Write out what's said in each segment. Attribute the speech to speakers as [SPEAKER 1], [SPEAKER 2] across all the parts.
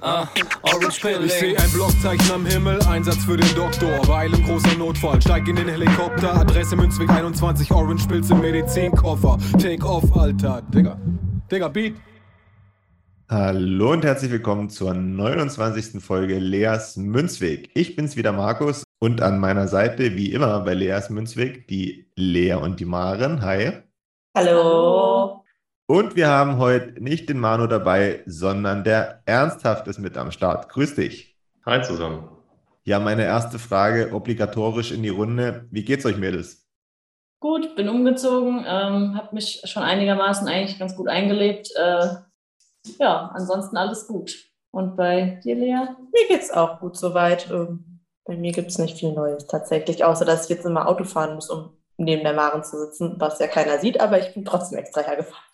[SPEAKER 1] ah, Orange
[SPEAKER 2] Ich
[SPEAKER 1] Pilling.
[SPEAKER 2] sehe ein Blockzeichen am Himmel, Einsatz für den Doktor. Weil im großer Notfall, steig in den Helikopter. Adresse Münzweg 21, Orange Pilz im Medizinkoffer. Take off, Alter. Digga. Digga, Beat.
[SPEAKER 3] Hallo und herzlich willkommen zur 29. Folge Leas Münzweg. Ich bin's wieder, Markus, und an meiner Seite, wie immer bei Leas Münzweg, die Lea und die Maren. Hi.
[SPEAKER 4] Hallo.
[SPEAKER 3] Und wir haben heute nicht den Manu dabei, sondern der Ernsthaft ist mit am Start. Grüß dich.
[SPEAKER 5] Hi zusammen.
[SPEAKER 3] Ja, meine erste Frage obligatorisch in die Runde. Wie geht's euch, Mädels?
[SPEAKER 4] Gut, bin umgezogen, ähm, habe mich schon einigermaßen eigentlich ganz gut eingelebt. Äh, ja, ansonsten alles gut. Und bei dir, Lea?
[SPEAKER 6] Mir geht's auch gut soweit. Ähm, Bei mir gibt's nicht viel Neues tatsächlich, außer dass ich jetzt immer Auto fahren muss, um neben der Maren zu sitzen, was ja keiner sieht, aber ich bin trotzdem extra hergefahren.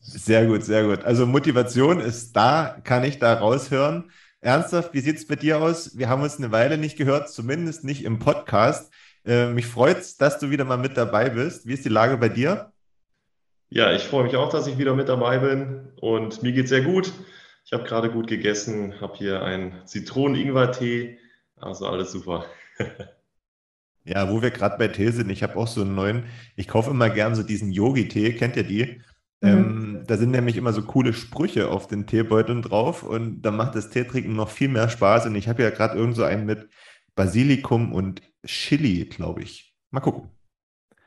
[SPEAKER 3] Sehr gut, sehr gut. Also Motivation ist da, kann ich da raushören. Ernsthaft, wie sieht's bei dir aus? Wir haben uns eine Weile nicht gehört, zumindest nicht im Podcast. Äh, mich freut's, dass du wieder mal mit dabei bist. Wie ist die Lage bei dir?
[SPEAKER 5] Ja, ich freue mich auch, dass ich wieder mit dabei bin und mir geht's sehr gut. Ich habe gerade gut gegessen, habe hier einen Zitronen-Ingwer-Tee, also alles super.
[SPEAKER 3] Ja, wo wir gerade bei Tee sind, ich habe auch so einen neuen, ich kaufe immer gern so diesen Yogi-Tee, kennt ihr die? Ähm, da sind nämlich immer so coole Sprüche auf den Teebeuteln drauf und dann macht das Teetrinken noch viel mehr Spaß und ich habe ja gerade irgend so einen mit Basilikum und Chili, glaube ich. Mal gucken.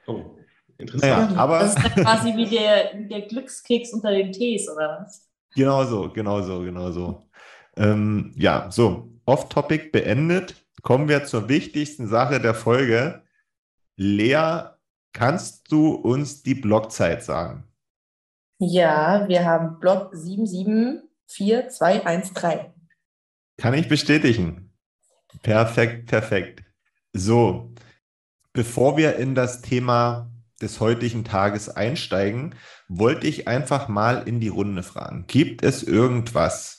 [SPEAKER 5] Oh, interessant.
[SPEAKER 3] Naja, aber
[SPEAKER 4] Das ist dann quasi wie der, der Glückskeks unter den Tees, oder was?
[SPEAKER 3] Genau so, genau so, genau so. Ähm, ja, so, Off-Topic beendet. Kommen wir zur wichtigsten Sache der Folge. Lea, kannst du uns die Blockzeit sagen?
[SPEAKER 6] Ja, wir haben Block 774213.
[SPEAKER 3] Kann ich bestätigen. Perfekt, perfekt. So, bevor wir in das Thema des heutigen Tages einsteigen, wollte ich einfach mal in die Runde fragen. Gibt es irgendwas,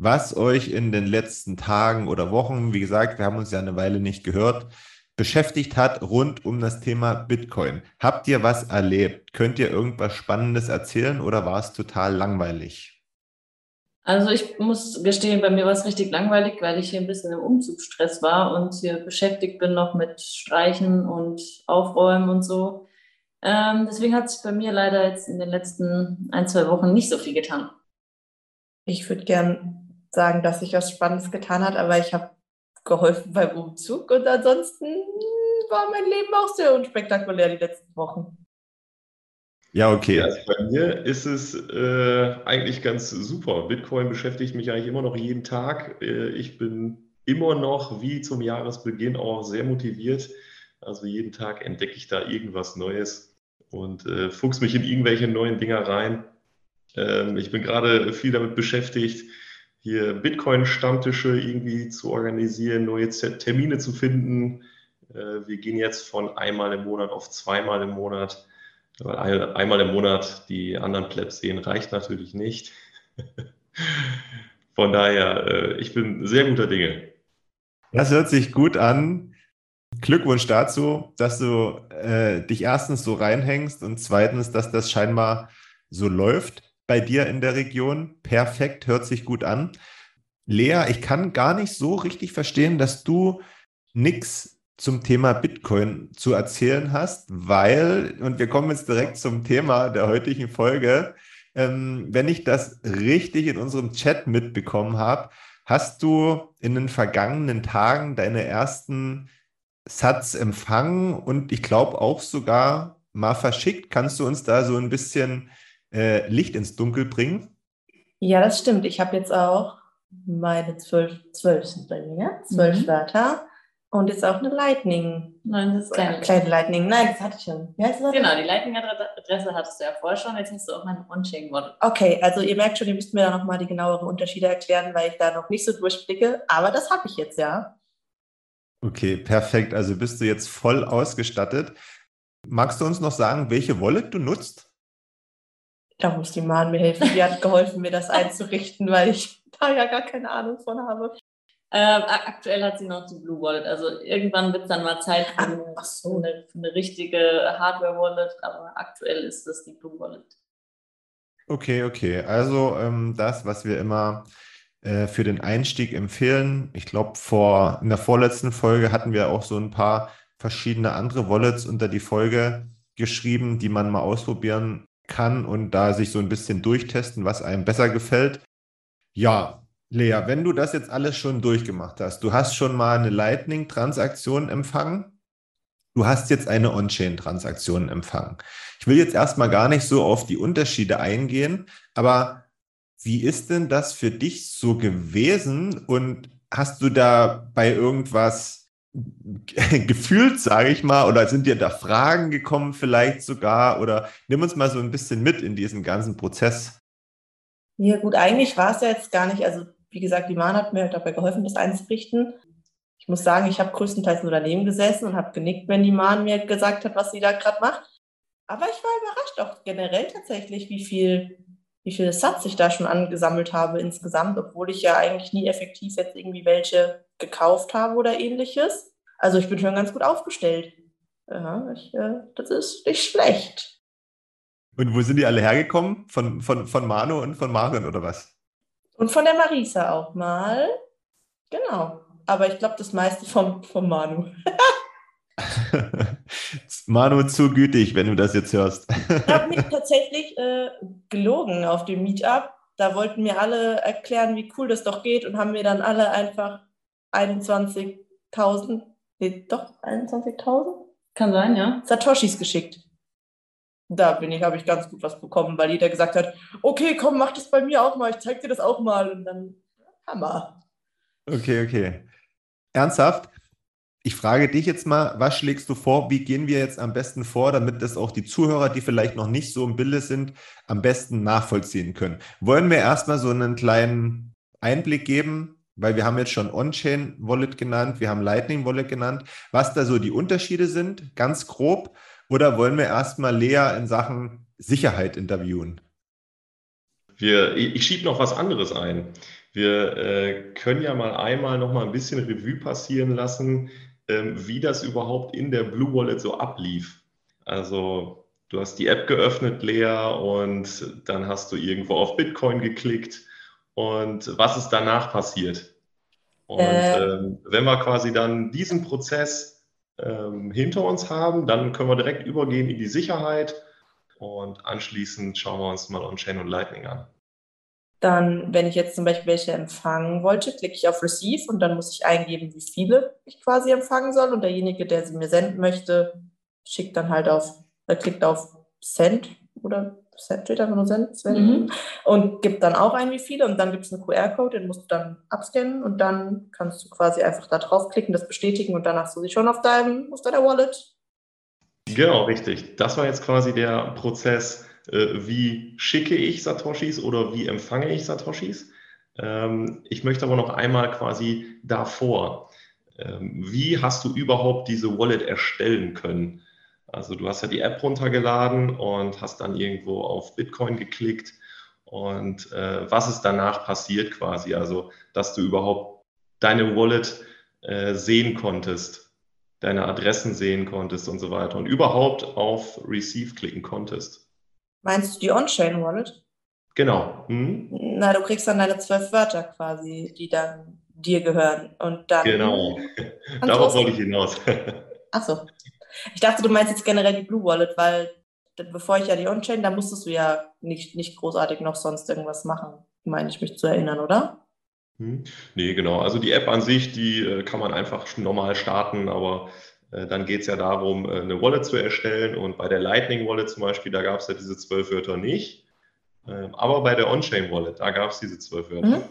[SPEAKER 3] was euch in den letzten Tagen oder Wochen, wie gesagt, wir haben uns ja eine Weile nicht gehört, beschäftigt hat rund um das Thema Bitcoin? Habt ihr was erlebt? Könnt ihr irgendwas Spannendes erzählen oder war es total langweilig?
[SPEAKER 4] Also ich muss gestehen, bei mir war es richtig langweilig, weil ich hier ein bisschen im Umzugsstress war und hier beschäftigt bin noch mit Streichen und Aufräumen und so. Ähm, deswegen hat sich bei mir leider jetzt in den letzten ein, zwei Wochen nicht so viel getan.
[SPEAKER 6] Ich würde gern sagen, dass sich was Spannendes getan hat, aber ich habe geholfen beim Umzug und ansonsten war mein Leben auch sehr unspektakulär die letzten Wochen.
[SPEAKER 3] Ja, okay.
[SPEAKER 5] Also bei mir ist es äh, eigentlich ganz super. Bitcoin beschäftigt mich eigentlich immer noch jeden Tag. Äh, ich bin immer noch wie zum Jahresbeginn auch sehr motiviert. Also jeden Tag entdecke ich da irgendwas Neues und äh, fuchs mich in irgendwelche neuen Dinger rein. Ähm, ich bin gerade viel damit beschäftigt, hier Bitcoin-Stammtische irgendwie zu organisieren, neue Termine zu finden. Äh, wir gehen jetzt von einmal im Monat auf zweimal im Monat. Weil ein, einmal im Monat die anderen Plebs sehen, reicht natürlich nicht. Von daher, äh, ich bin sehr guter Dinge.
[SPEAKER 3] Das hört sich gut an. Glückwunsch dazu, dass du äh, dich erstens so reinhängst und zweitens, dass das scheinbar so läuft bei dir in der Region. Perfekt, hört sich gut an. Lea, ich kann gar nicht so richtig verstehen, dass du nichts zum Thema Bitcoin zu erzählen hast, weil, und wir kommen jetzt direkt zum Thema der heutigen Folge, ähm, wenn ich das richtig in unserem Chat mitbekommen habe, hast du in den vergangenen Tagen deine ersten Satz empfangen und ich glaube auch sogar mal verschickt. Kannst du uns da so ein bisschen äh, Licht ins Dunkel bringen?
[SPEAKER 6] Ja, das stimmt. Ich habe jetzt auch meine zwölf, zwölf sind bei mir, zwölf mhm. Wörter und jetzt auch eine Lightning.
[SPEAKER 4] Nein, das ist kleine,
[SPEAKER 6] kleine Lightning. Nein, das hatte ich schon.
[SPEAKER 4] Ja, genau, die Lightning-Adresse hattest du ja vorher schon. Jetzt hast du auch mein On-Chain-Wallet.
[SPEAKER 6] Okay, also ihr merkt schon, ihr müsst mir da nochmal die genaueren Unterschiede erklären, weil ich da noch nicht so durchblicke. Aber das habe ich jetzt, ja.
[SPEAKER 3] Okay, perfekt. Also bist du jetzt voll ausgestattet. Magst du uns noch sagen, welche Wallet du nutzt?
[SPEAKER 6] Da muss die Mahn mir helfen. Die hat geholfen, mir das einzurichten, weil ich da ja gar keine Ahnung von habe.
[SPEAKER 4] Ähm, aktuell hat sie noch die Blue Wallet. Also irgendwann wird es dann mal Zeit für, eine,
[SPEAKER 6] Ach so.
[SPEAKER 4] eine, für eine richtige Hardware-Wallet, aber aktuell ist das die Blue Wallet.
[SPEAKER 3] Okay, okay. Also ähm, das, was wir immer äh, für den Einstieg empfehlen. Ich glaube, vor in der vorletzten Folge hatten wir auch so ein paar verschiedene andere Wallets unter die Folge geschrieben, die man mal ausprobieren kann und da sich so ein bisschen durchtesten, was einem besser gefällt. Ja, Lea, wenn du das jetzt alles schon durchgemacht hast, du hast schon mal eine Lightning-Transaktion empfangen, du hast jetzt eine On-Chain-Transaktion empfangen. Ich will jetzt erstmal gar nicht so auf die Unterschiede eingehen, aber wie ist denn das für dich so gewesen und hast du da bei irgendwas gefühlt, sage ich mal, oder sind dir da Fragen gekommen vielleicht sogar oder nimm uns mal so ein bisschen mit in diesen ganzen Prozess.
[SPEAKER 6] Ja gut, eigentlich war es ja jetzt gar nicht, also wie gesagt, die Mahn hat mir halt dabei geholfen, das einzurichten. Ich muss sagen, ich habe größtenteils nur daneben gesessen und habe genickt, wenn die Mahn mir gesagt hat, was sie da gerade macht. Aber ich war überrascht auch generell tatsächlich, wie viel, wie viele Satz ich da schon angesammelt habe insgesamt, obwohl ich ja eigentlich nie effektiv jetzt irgendwie welche gekauft habe oder ähnliches. Also ich bin schon ganz gut aufgestellt. Ja, ich, äh, das ist nicht schlecht.
[SPEAKER 3] Und wo sind die alle hergekommen? Von, von, von Manu und von Marion oder was?
[SPEAKER 6] Und von der Marisa auch mal. Genau. Aber ich glaube, das meiste vom, vom Manu.
[SPEAKER 3] Manu, zu gütig, wenn du das jetzt hörst.
[SPEAKER 6] ich habe mich tatsächlich äh, gelogen auf dem Meetup. Da wollten mir alle erklären, wie cool das doch geht und haben mir dann alle einfach 21.000, nee, doch 21.000?
[SPEAKER 4] Kann sein, ja.
[SPEAKER 6] Satoshis geschickt da bin ich, habe ich ganz gut was bekommen, weil jeder gesagt hat, okay, komm, mach das bei mir auch mal, ich zeig dir das auch mal und dann Hammer.
[SPEAKER 3] Okay, okay. Ernsthaft? Ich frage dich jetzt mal, was schlägst du vor? Wie gehen wir jetzt am besten vor, damit das auch die Zuhörer, die vielleicht noch nicht so im Bilde sind, am besten nachvollziehen können? Wollen wir erstmal so einen kleinen Einblick geben, weil wir haben jetzt schon On-Chain Wallet genannt, wir haben Lightning Wallet genannt, was da so die Unterschiede sind, ganz grob. Oder wollen wir erstmal Lea in Sachen Sicherheit interviewen?
[SPEAKER 5] Wir, ich schiebe noch was anderes ein. Wir äh, können ja mal einmal noch mal ein bisschen Revue passieren lassen, ähm, wie das überhaupt in der Blue Wallet so ablief. Also du hast die App geöffnet, Lea, und dann hast du irgendwo auf Bitcoin geklickt. Und was ist danach passiert? Und äh. ähm, wenn wir quasi dann diesen Prozess ähm, hinter uns haben. Dann können wir direkt übergehen in die Sicherheit und anschließend schauen wir uns mal On-Chain und Lightning an.
[SPEAKER 6] Dann, wenn ich jetzt zum Beispiel welche empfangen wollte, klicke ich auf Receive und dann muss ich eingeben, wie viele ich quasi empfangen soll. Und derjenige, der sie mir senden möchte, schickt dann halt auf, er klickt auf Send oder Send, mhm. und gibt dann auch ein, wie viele. Und dann gibt es einen QR-Code, den musst du dann abscannen und dann kannst du quasi einfach da draufklicken, das bestätigen und dann hast du sie schon auf deinem, auf deiner Wallet.
[SPEAKER 5] Genau, richtig. Das war jetzt quasi der Prozess, äh, wie schicke ich Satoshis oder wie empfange ich Satoshis. Ähm, ich möchte aber noch einmal quasi davor. Ähm, wie hast du überhaupt diese Wallet erstellen können? Also du hast ja die App runtergeladen und hast dann irgendwo auf Bitcoin geklickt. Und äh, was ist danach passiert quasi? Also, dass du überhaupt deine Wallet äh, sehen konntest, deine Adressen sehen konntest und so weiter und überhaupt auf Receive klicken konntest.
[SPEAKER 6] Meinst du die On-Chain-Wallet?
[SPEAKER 5] Genau. Hm?
[SPEAKER 6] Na, du kriegst dann deine zwölf Wörter quasi, die dann dir gehören. Und dann.
[SPEAKER 5] Genau. Darauf wollte ich hinaus.
[SPEAKER 6] Achso. Ich dachte, du meinst jetzt generell die Blue Wallet, weil bevor ich ja die On-Chain, da musstest du ja nicht, nicht großartig noch sonst irgendwas machen, meine ich mich zu erinnern, oder?
[SPEAKER 5] Hm. Nee, genau. Also die App an sich, die äh, kann man einfach normal starten, aber äh, dann geht es ja darum, äh, eine Wallet zu erstellen. Und bei der Lightning Wallet zum Beispiel, da gab es ja diese zwölf Wörter nicht. Ähm, aber bei der On-Chain Wallet, da gab es diese zwölf Wörter. Mhm.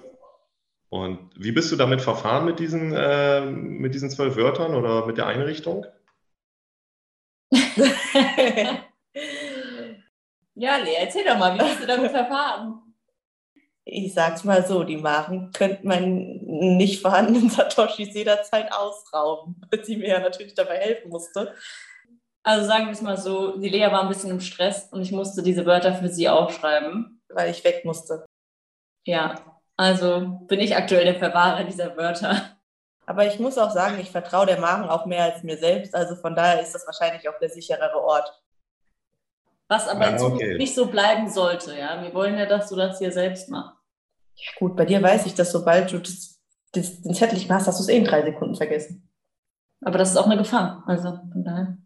[SPEAKER 5] Und wie bist du damit verfahren mit diesen, äh, mit diesen zwölf Wörtern oder mit der Einrichtung?
[SPEAKER 4] ja, Lea, erzähl doch mal, wie bist du damit verfahren?
[SPEAKER 6] Ich sag's mal so, die Maren könnte man nicht vorhandenen Satoshis jederzeit ausrauben, weil sie mir ja natürlich dabei helfen musste.
[SPEAKER 4] Also sagen wir es mal so, die Lea war ein bisschen im Stress und ich musste diese Wörter für sie aufschreiben.
[SPEAKER 6] Weil ich weg musste.
[SPEAKER 4] Ja, also bin ich aktuell der Verwahrer dieser Wörter.
[SPEAKER 6] Aber ich muss auch sagen, ich vertraue der Maren auch mehr als mir selbst. Also von daher ist das wahrscheinlich auch der sicherere Ort.
[SPEAKER 4] Was aber ja, in Zukunft okay. nicht so bleiben sollte. Ja, wir wollen ja, dass du das hier selbst machst.
[SPEAKER 6] Ja gut, bei dir weiß ich, dass sobald du das, das, den Zettel nicht machst, hast du es eh in drei Sekunden vergessen.
[SPEAKER 4] Aber das ist auch eine Gefahr. Also von daher.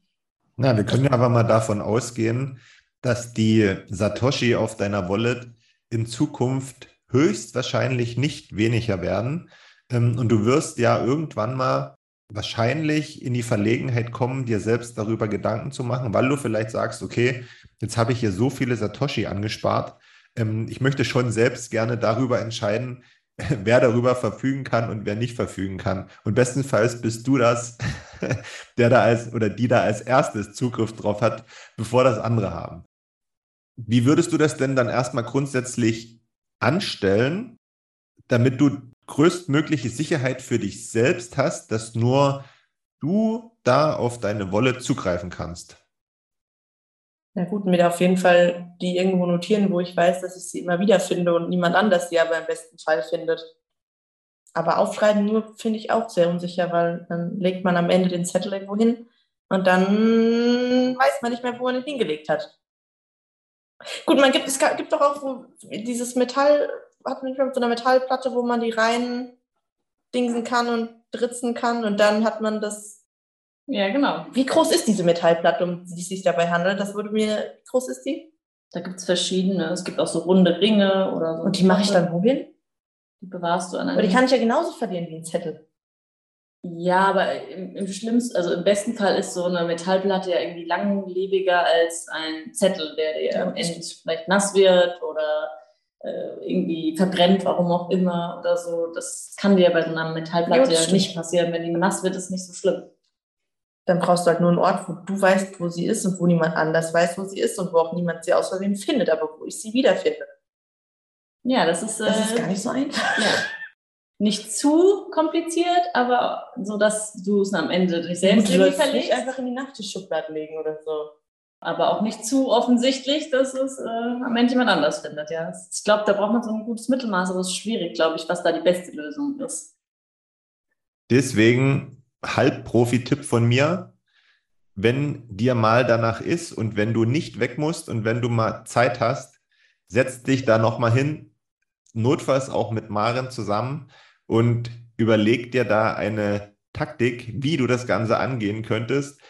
[SPEAKER 3] Na, wir können ja aber mal davon ausgehen, dass die Satoshi auf deiner Wallet in Zukunft höchstwahrscheinlich nicht weniger werden, und du wirst ja irgendwann mal wahrscheinlich in die Verlegenheit kommen, dir selbst darüber Gedanken zu machen, weil du vielleicht sagst, okay, jetzt habe ich hier so viele Satoshi angespart. Ähm, ich möchte schon selbst gerne darüber entscheiden, wer darüber verfügen kann und wer nicht verfügen kann. Und bestenfalls bist du das, der da als oder die da als erstes Zugriff drauf hat, bevor das andere haben. Wie würdest du das denn dann erstmal grundsätzlich anstellen, damit du größtmögliche Sicherheit für dich selbst hast, dass nur du da auf deine Wolle zugreifen kannst.
[SPEAKER 6] Na gut, mir auf jeden Fall die irgendwo notieren, wo ich weiß, dass ich sie immer wieder finde und niemand anders sie aber im besten Fall findet. Aber aufschreiben nur finde ich auch sehr unsicher, weil dann legt man am Ende den Zettel irgendwo hin und dann weiß man nicht mehr, wo man ihn hingelegt hat. Gut, man gibt, es gibt doch auch dieses Metall, hat man so eine Metallplatte, wo man die rein dingsen kann und dritzen kann und dann hat man das.
[SPEAKER 4] Ja, genau.
[SPEAKER 6] Wie groß ist diese Metallplatte, um die es sich dabei handelt? Das würde mir, wie groß ist die?
[SPEAKER 4] Da gibt es verschiedene. Es gibt auch so runde Ringe oder so.
[SPEAKER 6] Und die mache ich dann wohin?
[SPEAKER 4] Die bewahrst du an
[SPEAKER 6] einem. Aber die kann ich ja genauso verlieren wie ein Zettel.
[SPEAKER 4] Ja, aber im, im schlimmsten, also im besten Fall ist so eine Metallplatte ja irgendwie langlebiger als ein Zettel, der dir am Ende vielleicht nass wird oder irgendwie verbrennt, warum auch immer oder so. Das kann dir bei so einer Metallplatte ja, nicht passieren. Wenn die nass wird, ist nicht so schlimm.
[SPEAKER 6] Dann brauchst du halt nur einen Ort, wo du weißt, wo sie ist und wo niemand anders weiß, wo sie ist und wo auch niemand sie aus Versehen findet, aber wo ich sie wiederfinde.
[SPEAKER 4] Ja, das ist,
[SPEAKER 6] äh, das ist gar nicht so einfach.
[SPEAKER 4] Ja. Nicht zu kompliziert, aber so, dass du es am Ende dich selbst
[SPEAKER 6] irgendwie verlegst. Nicht einfach in die Nachttischschublade legen oder so
[SPEAKER 4] aber auch nicht zu offensichtlich, dass es äh, am Ende jemand anders findet. Ja. Ich glaube, da braucht man so ein gutes Mittelmaß, aber es ist schwierig, glaube ich, was da die beste Lösung ist.
[SPEAKER 3] Deswegen Halbprofi-Tipp von mir, wenn dir mal danach ist und wenn du nicht weg musst und wenn du mal Zeit hast, setz dich da nochmal hin, notfalls auch mit Maren zusammen und überleg dir da eine Taktik, wie du das Ganze angehen könntest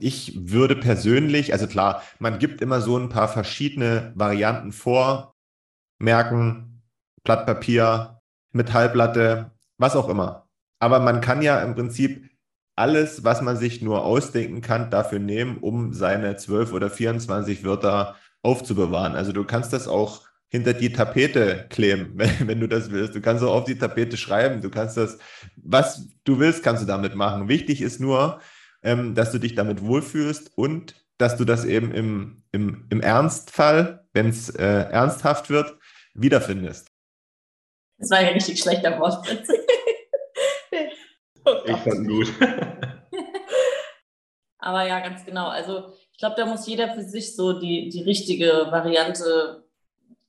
[SPEAKER 3] ich würde persönlich, also klar, man gibt immer so ein paar verschiedene Varianten vor, Merken, Blatt Papier, Metallplatte, was auch immer. Aber man kann ja im Prinzip alles, was man sich nur ausdenken kann, dafür nehmen, um seine 12 oder 24 Wörter aufzubewahren. Also du kannst das auch hinter die Tapete kleben, wenn, wenn, du das willst. Du kannst auch auf die Tapete schreiben. Du kannst das, was du willst, kannst du damit machen. Wichtig ist nur, ähm, dass du dich damit wohlfühlst und dass du das eben im, im, im Ernstfall, wenn es äh, ernsthaft wird, wiederfindest.
[SPEAKER 4] Das war ja richtig schlechter Wortwitz.
[SPEAKER 5] oh ich fand gut.
[SPEAKER 4] Aber ja, ganz genau. Also ich glaube, da muss jeder für sich so die, die richtige Variante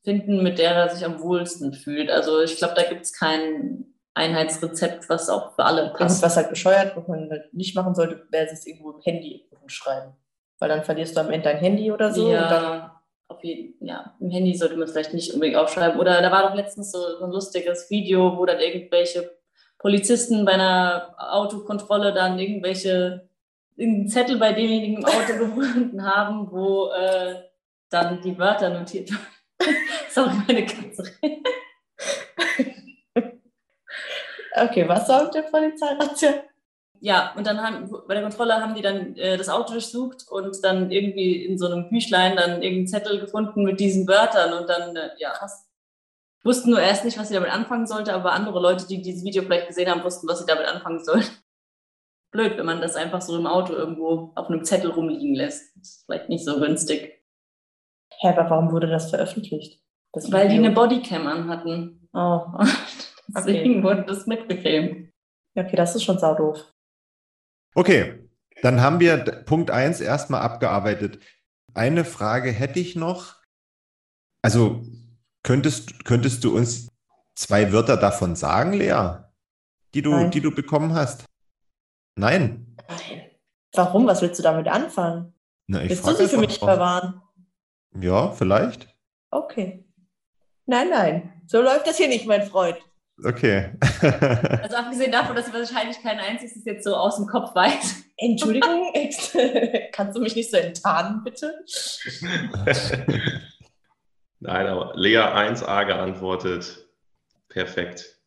[SPEAKER 4] finden, mit der er sich am wohlsten fühlt. Also ich glaube, da gibt es keinen Einheitsrezept, was auch für alle
[SPEAKER 6] Und
[SPEAKER 4] passt.
[SPEAKER 6] was halt bescheuert, was man halt nicht machen sollte, wäre es irgendwo im Handy schreiben. Weil dann verlierst du am Ende dein Handy oder so. Und
[SPEAKER 4] ja, auf jeden, ja, im Handy sollte man es vielleicht nicht unbedingt aufschreiben. Oder da war doch letztens so, so ein lustiges Video, wo dann irgendwelche Polizisten bei einer Autokontrolle dann irgendwelche irgendeinen Zettel bei demjenigen im Auto gefunden haben, wo äh, dann die Wörter notiert waren. Sorry, meine Katze.
[SPEAKER 6] Okay, was sagt der Polizeirazzia?
[SPEAKER 4] Ja, und dann haben bei der Kontrolle haben die dann äh, das Auto durchsucht und dann irgendwie in so einem Büchlein dann irgendeinen Zettel gefunden mit diesen Wörtern und dann, äh, ja, wussten nur erst nicht, was sie damit anfangen sollte, aber andere Leute, die dieses Video vielleicht gesehen haben, wussten, was sie damit anfangen sollen. Blöd, wenn man das einfach so im Auto irgendwo auf einem Zettel rumliegen lässt. Das ist vielleicht nicht so günstig.
[SPEAKER 6] Hä, aber warum wurde das veröffentlicht? Das
[SPEAKER 4] Weil die eine Bodycam anhatten.
[SPEAKER 6] Oh,
[SPEAKER 4] Deswegen wurde das mitgefilmt.
[SPEAKER 6] ja, okay, das ist schon saudoof.
[SPEAKER 3] Okay, dann haben wir Punkt 1 erstmal abgearbeitet. Eine Frage hätte ich noch. Also könntest, könntest du uns zwei Wörter davon sagen, Lea, die du,
[SPEAKER 6] Nein.
[SPEAKER 3] die du bekommen hast? Nein.
[SPEAKER 6] Nein. Warum? Was willst du damit anfangen?
[SPEAKER 3] Na, ich
[SPEAKER 6] Willst du sie für mich
[SPEAKER 3] mal.
[SPEAKER 6] verwahren?
[SPEAKER 3] Ja, vielleicht.
[SPEAKER 6] Okay. Nein, nein. So läuft das hier nicht, mein Freund.
[SPEAKER 3] Okay.
[SPEAKER 4] Also abgesehen davon, dass ich wahrscheinlich kein einziges jetzt so aus dem Kopf weiß.
[SPEAKER 6] Entschuldigung, kannst du mich nicht so enttarnen, bitte?
[SPEAKER 5] Nein, aber Lea 1a geantwortet. Perfekt.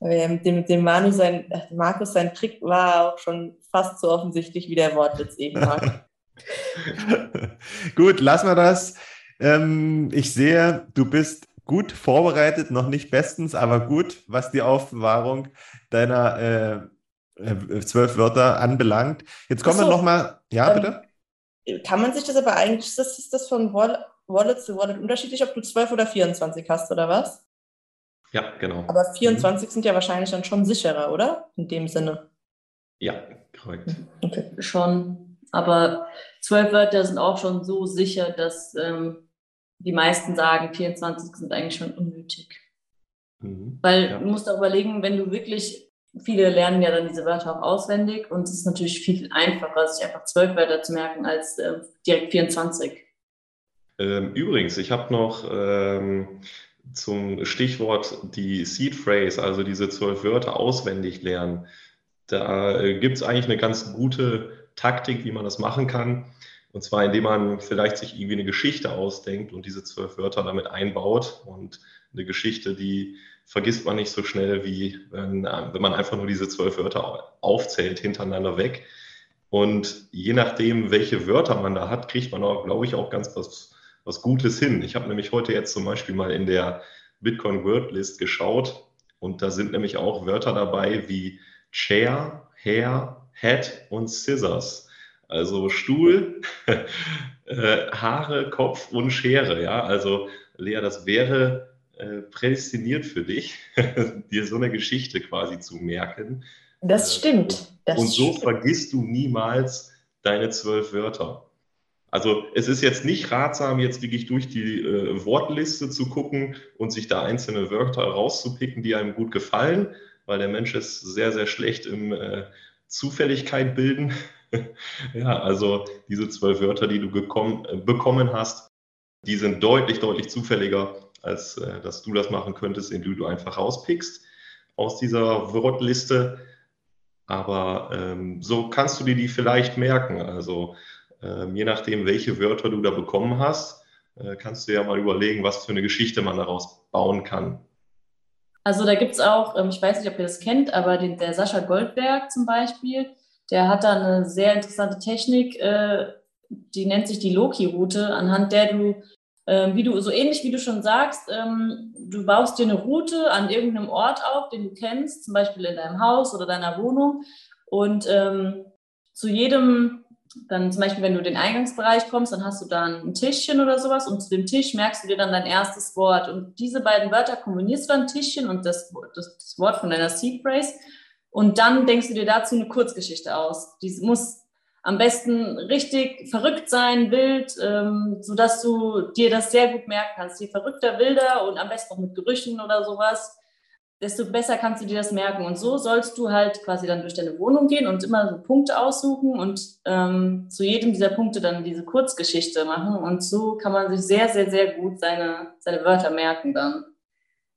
[SPEAKER 6] Ähm, Dem, dem Manu sein, äh, Markus sein Trick war auch schon fast so offensichtlich wie der Wortwitz eben war.
[SPEAKER 3] Gut, lassen wir das. Ähm, ich sehe, du bist gut vorbereitet, noch nicht bestens, aber gut, was die Aufbewahrung deiner äh, äh, zwölf Wörter anbelangt. Jetzt kommen
[SPEAKER 6] so.
[SPEAKER 3] wir nochmal. Ja,
[SPEAKER 6] Ähm,
[SPEAKER 3] bitte?
[SPEAKER 6] Kann man sich das aber eigentlich, ist das, ist das von Wall- Wallet zu Wallet unterschiedlich, ob du 12 oder 24 hast oder was?
[SPEAKER 5] Ja, genau.
[SPEAKER 6] Aber 24 sind ja wahrscheinlich dann schon sicherer, oder? In dem Sinne.
[SPEAKER 5] Ja, korrekt.
[SPEAKER 6] Okay.
[SPEAKER 4] Schon. Aber zwölf Wörter sind auch schon so sicher, dass ähm, die meisten sagen, 24 sind eigentlich schon unnötig.
[SPEAKER 5] Mhm.
[SPEAKER 4] Weil
[SPEAKER 5] Ja.
[SPEAKER 4] du musst auch überlegen, wenn du wirklich, viele lernen ja dann diese Wörter auch auswendig und es ist natürlich viel, viel einfacher, sich einfach zwölf Wörter zu merken, als ähm, direkt 24.
[SPEAKER 5] Ähm, übrigens, ich habe noch ähm, zum Stichwort die Seed Phrase, also diese zwölf Wörter auswendig lernen. Da äh, gibt es eigentlich eine ganz gute Taktik, wie man das machen kann. Und zwar, indem man vielleicht sich irgendwie eine Geschichte ausdenkt und diese zwölf Wörter damit einbaut. Und eine Geschichte, die vergisst man nicht so schnell, wie wenn, äh, wenn man einfach nur diese zwölf Wörter aufzählt hintereinander weg. Und je nachdem, welche Wörter man da hat, kriegt man auch, glaube ich, auch ganz was, was Gutes hin. Ich habe nämlich heute jetzt zum Beispiel mal in der Bitcoin Word List geschaut und da sind nämlich auch Wörter dabei wie Chair, Hair, Head und Scissors. Also Stuhl, äh, Haare, Kopf und Schere. Ja, also Lea, das wäre äh, prädestiniert für dich, dir so eine Geschichte quasi zu merken.
[SPEAKER 6] Das
[SPEAKER 5] Äh,
[SPEAKER 6] stimmt. Das
[SPEAKER 5] und so
[SPEAKER 6] stimmt.
[SPEAKER 5] vergisst du niemals deine zwölf Wörter. Also es ist jetzt nicht ratsam, jetzt wirklich durch die äh, Wortliste zu gucken und sich da einzelne Wörter rauszupicken, die einem gut gefallen, weil der Mensch ist sehr, sehr schlecht im äh, Zufälligkeit bilden. ja, also diese zwölf Wörter, die du gekommen, äh, bekommen hast, die sind deutlich, deutlich zufälliger, als äh, dass du das machen könntest, indem du einfach rauspickst aus dieser Wortliste. Aber ähm, so kannst du dir die vielleicht merken. Also ähm, je nachdem, welche Wörter du da bekommen hast, äh, kannst du ja mal überlegen, was für eine Geschichte man daraus bauen kann.
[SPEAKER 4] Also da gibt es auch, ähm, ich weiß nicht, ob ihr das kennt, aber den, der Sascha Goldberg zum Beispiel, der hat da eine sehr interessante Technik, äh, die nennt sich die Loki-Route, anhand der du, ähm, wie du, so ähnlich wie du schon sagst, ähm, du baust dir eine Route an irgendeinem Ort auf, den du kennst, zum Beispiel in deinem Haus oder deiner Wohnung und ähm, zu jedem dann zum Beispiel, wenn du in den Eingangsbereich kommst, dann hast du da ein Tischchen oder sowas und zu dem Tisch merkst du dir dann dein erstes Wort. Und diese beiden Wörter kombinierst du dann, Tischchen und das, das, das Wort von deiner Seed Phrase. Und dann denkst du dir dazu eine Kurzgeschichte aus. Die muss am besten richtig verrückt sein, wild, ähm, sodass du dir das sehr gut merken kannst. Je verrückter, wilder und am besten auch mit Gerüchen oder sowas. desto besser kannst du dir das merken. Und so sollst du halt quasi dann durch deine Wohnung gehen und immer so Punkte aussuchen und ähm, zu jedem dieser Punkte dann diese Kurzgeschichte machen. Und so kann man sich sehr, sehr, sehr gut seine, seine Wörter merken dann.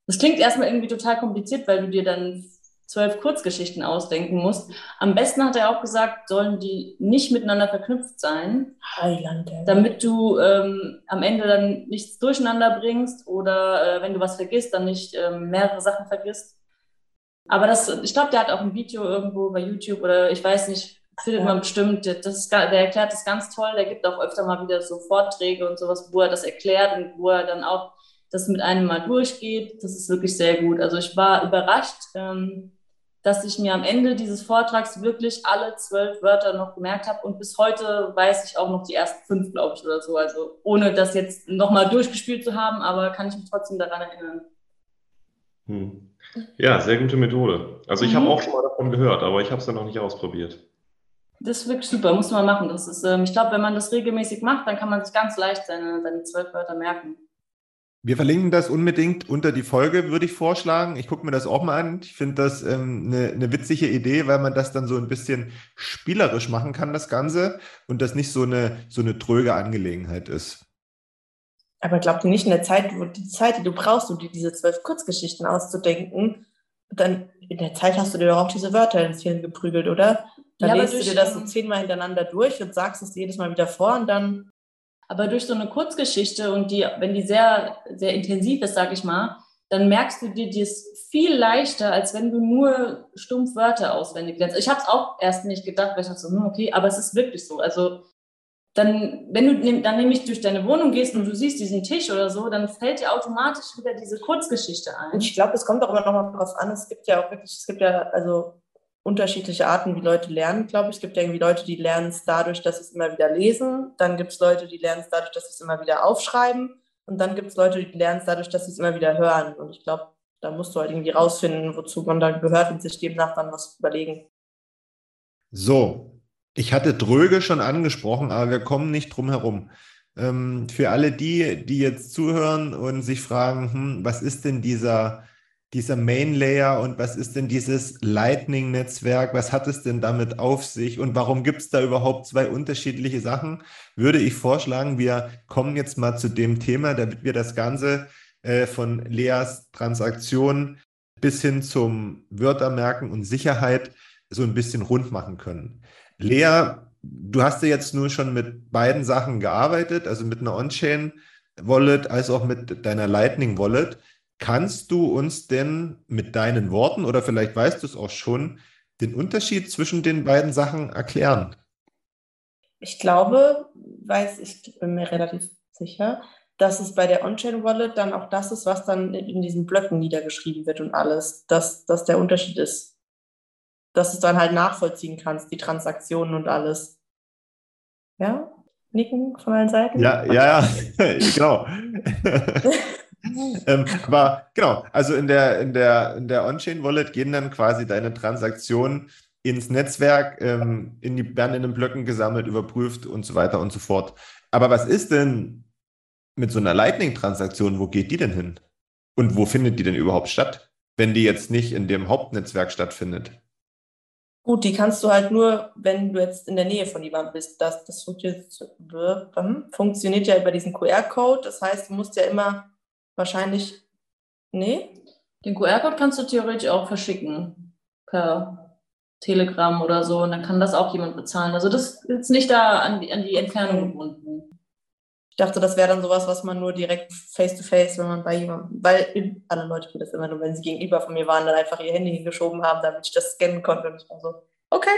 [SPEAKER 4] Das klingt erstmal irgendwie total kompliziert, weil du dir dann zwölf Kurzgeschichten ausdenken musst. Am besten hat er auch gesagt, sollen die nicht miteinander verknüpft sein,
[SPEAKER 6] Heiland,
[SPEAKER 4] damit du ähm, am Ende dann nichts durcheinander bringst oder äh, wenn du was vergisst, dann nicht ähm, mehrere Sachen vergisst. Aber das, ich glaube, der hat auch ein Video irgendwo bei YouTube oder ich weiß nicht, findet man bestimmt. Das ist, der erklärt das ganz toll. Der gibt auch öfter mal wieder so Vorträge und sowas, wo er das erklärt und wo er dann auch das mit einem mal durchgeht. Das ist wirklich sehr gut. Also ich war überrascht. Ähm, dass ich mir am Ende dieses Vortrags wirklich alle zwölf Wörter noch gemerkt habe und bis heute weiß ich auch noch die ersten fünf, glaube ich, oder so. Also ohne das jetzt nochmal durchgespielt zu haben, aber kann ich mich trotzdem daran erinnern.
[SPEAKER 5] Hm. Ja, sehr gute Methode. Also ich mhm. habe auch schon mal davon gehört, aber ich habe es ja noch nicht ausprobiert.
[SPEAKER 4] Das ist wirklich super, muss man machen. Das ist, ähm, ich glaube, wenn man das regelmäßig macht, dann kann man sich ganz leicht seine, seine zwölf Wörter merken.
[SPEAKER 3] Wir verlinken das unbedingt unter die Folge, würde ich vorschlagen. Ich gucke mir das auch mal an. Ich finde das ähm, eine, eine witzige Idee, weil man das dann so ein bisschen spielerisch machen kann, das Ganze, und das nicht so eine, so eine tröge Angelegenheit ist.
[SPEAKER 6] Aber glaubt nicht, in der Zeit, wo die Zeit, die du brauchst, um dir diese zwölf Kurzgeschichten auszudenken, dann in der Zeit hast du dir doch auch diese Wörter ins Hirn geprügelt, oder? Dann ja, lest du dir das so zehnmal hintereinander durch und sagst es jedes Mal wieder vor und dann
[SPEAKER 4] aber durch so eine Kurzgeschichte und die, wenn die sehr, sehr intensiv ist, sag ich mal, dann merkst du dir das viel leichter, als wenn du nur stumpf Wörter auswendig lernst. Ich habe es auch erst nicht gedacht, weil ich dachte so, hm, okay, aber es ist wirklich so. Also dann, wenn du dann nämlich durch deine Wohnung gehst und du siehst diesen Tisch oder so, dann fällt dir automatisch wieder diese Kurzgeschichte ein.
[SPEAKER 6] Und ich glaube, es kommt auch immer noch mal drauf an. Es gibt ja auch wirklich, es gibt ja, also unterschiedliche Arten, wie Leute lernen, glaube ich. Es gibt ja irgendwie Leute, die lernen es dadurch, dass sie es immer wieder lesen. Dann gibt es Leute, die lernen es dadurch, dass sie es immer wieder aufschreiben. Und dann gibt es Leute, die lernen es dadurch, dass sie es immer wieder hören. Und ich glaube, da musst du halt irgendwie rausfinden, wozu man da gehört und sich demnach dann was überlegen.
[SPEAKER 3] So, ich hatte Dröge schon angesprochen, aber wir kommen nicht drum herum. Ähm, für alle die, die jetzt zuhören und sich fragen, hm, was ist denn dieser dieser Main Layer und was ist denn dieses Lightning-Netzwerk? Was hat es denn damit auf sich und warum gibt es da überhaupt zwei unterschiedliche Sachen? Würde ich vorschlagen, wir kommen jetzt mal zu dem Thema, damit wir das Ganze äh, von Leas Transaktion bis hin zum Wörtermerken und Sicherheit so ein bisschen rund machen können. Lea, du hast ja jetzt nur schon mit beiden Sachen gearbeitet, also mit einer On-Chain Wallet als auch mit deiner Lightning Wallet. Kannst du uns denn mit deinen Worten oder vielleicht weißt du es auch schon, den Unterschied zwischen den beiden Sachen erklären?
[SPEAKER 6] Ich glaube, weiß ich bin mir relativ sicher, dass es bei der On-Chain-Wallet dann auch das ist, was dann in diesen Blöcken niedergeschrieben wird und alles, dass das der Unterschied ist. Dass du es dann halt nachvollziehen kannst, die Transaktionen und alles. Ja? Nicken von allen Seiten?
[SPEAKER 3] Ja, ja, ja, genau. ähm, aber genau, also in der, in der, in der On-Chain-Wallet gehen dann quasi deine Transaktionen ins Netzwerk, ähm, in die, werden in den Blöcken gesammelt, überprüft und so weiter und so fort. Aber was ist denn mit so einer Lightning-Transaktion? Wo geht die denn hin? Und wo findet die denn überhaupt statt, wenn die jetzt nicht in dem Hauptnetzwerk stattfindet?
[SPEAKER 6] Gut, die kannst du halt nur, wenn du jetzt in der Nähe von jemandem bist. Das, das funktioniert ja über diesen QR-Code. Das heißt, du musst ja immer Wahrscheinlich, nee.
[SPEAKER 4] Den QR-Code kannst du theoretisch auch verschicken per Telegram oder so und dann kann das auch jemand bezahlen. Also das ist nicht da an die, an die Entfernung gebunden.
[SPEAKER 6] Ich dachte, das wäre dann sowas, was man nur direkt face-to-face, -face, wenn man bei jemandem, weil alle Leute tun das immer nur, wenn sie gegenüber von mir waren, dann einfach ihr Handy hingeschoben haben, damit ich das scannen konnte. Und ich war so, okay.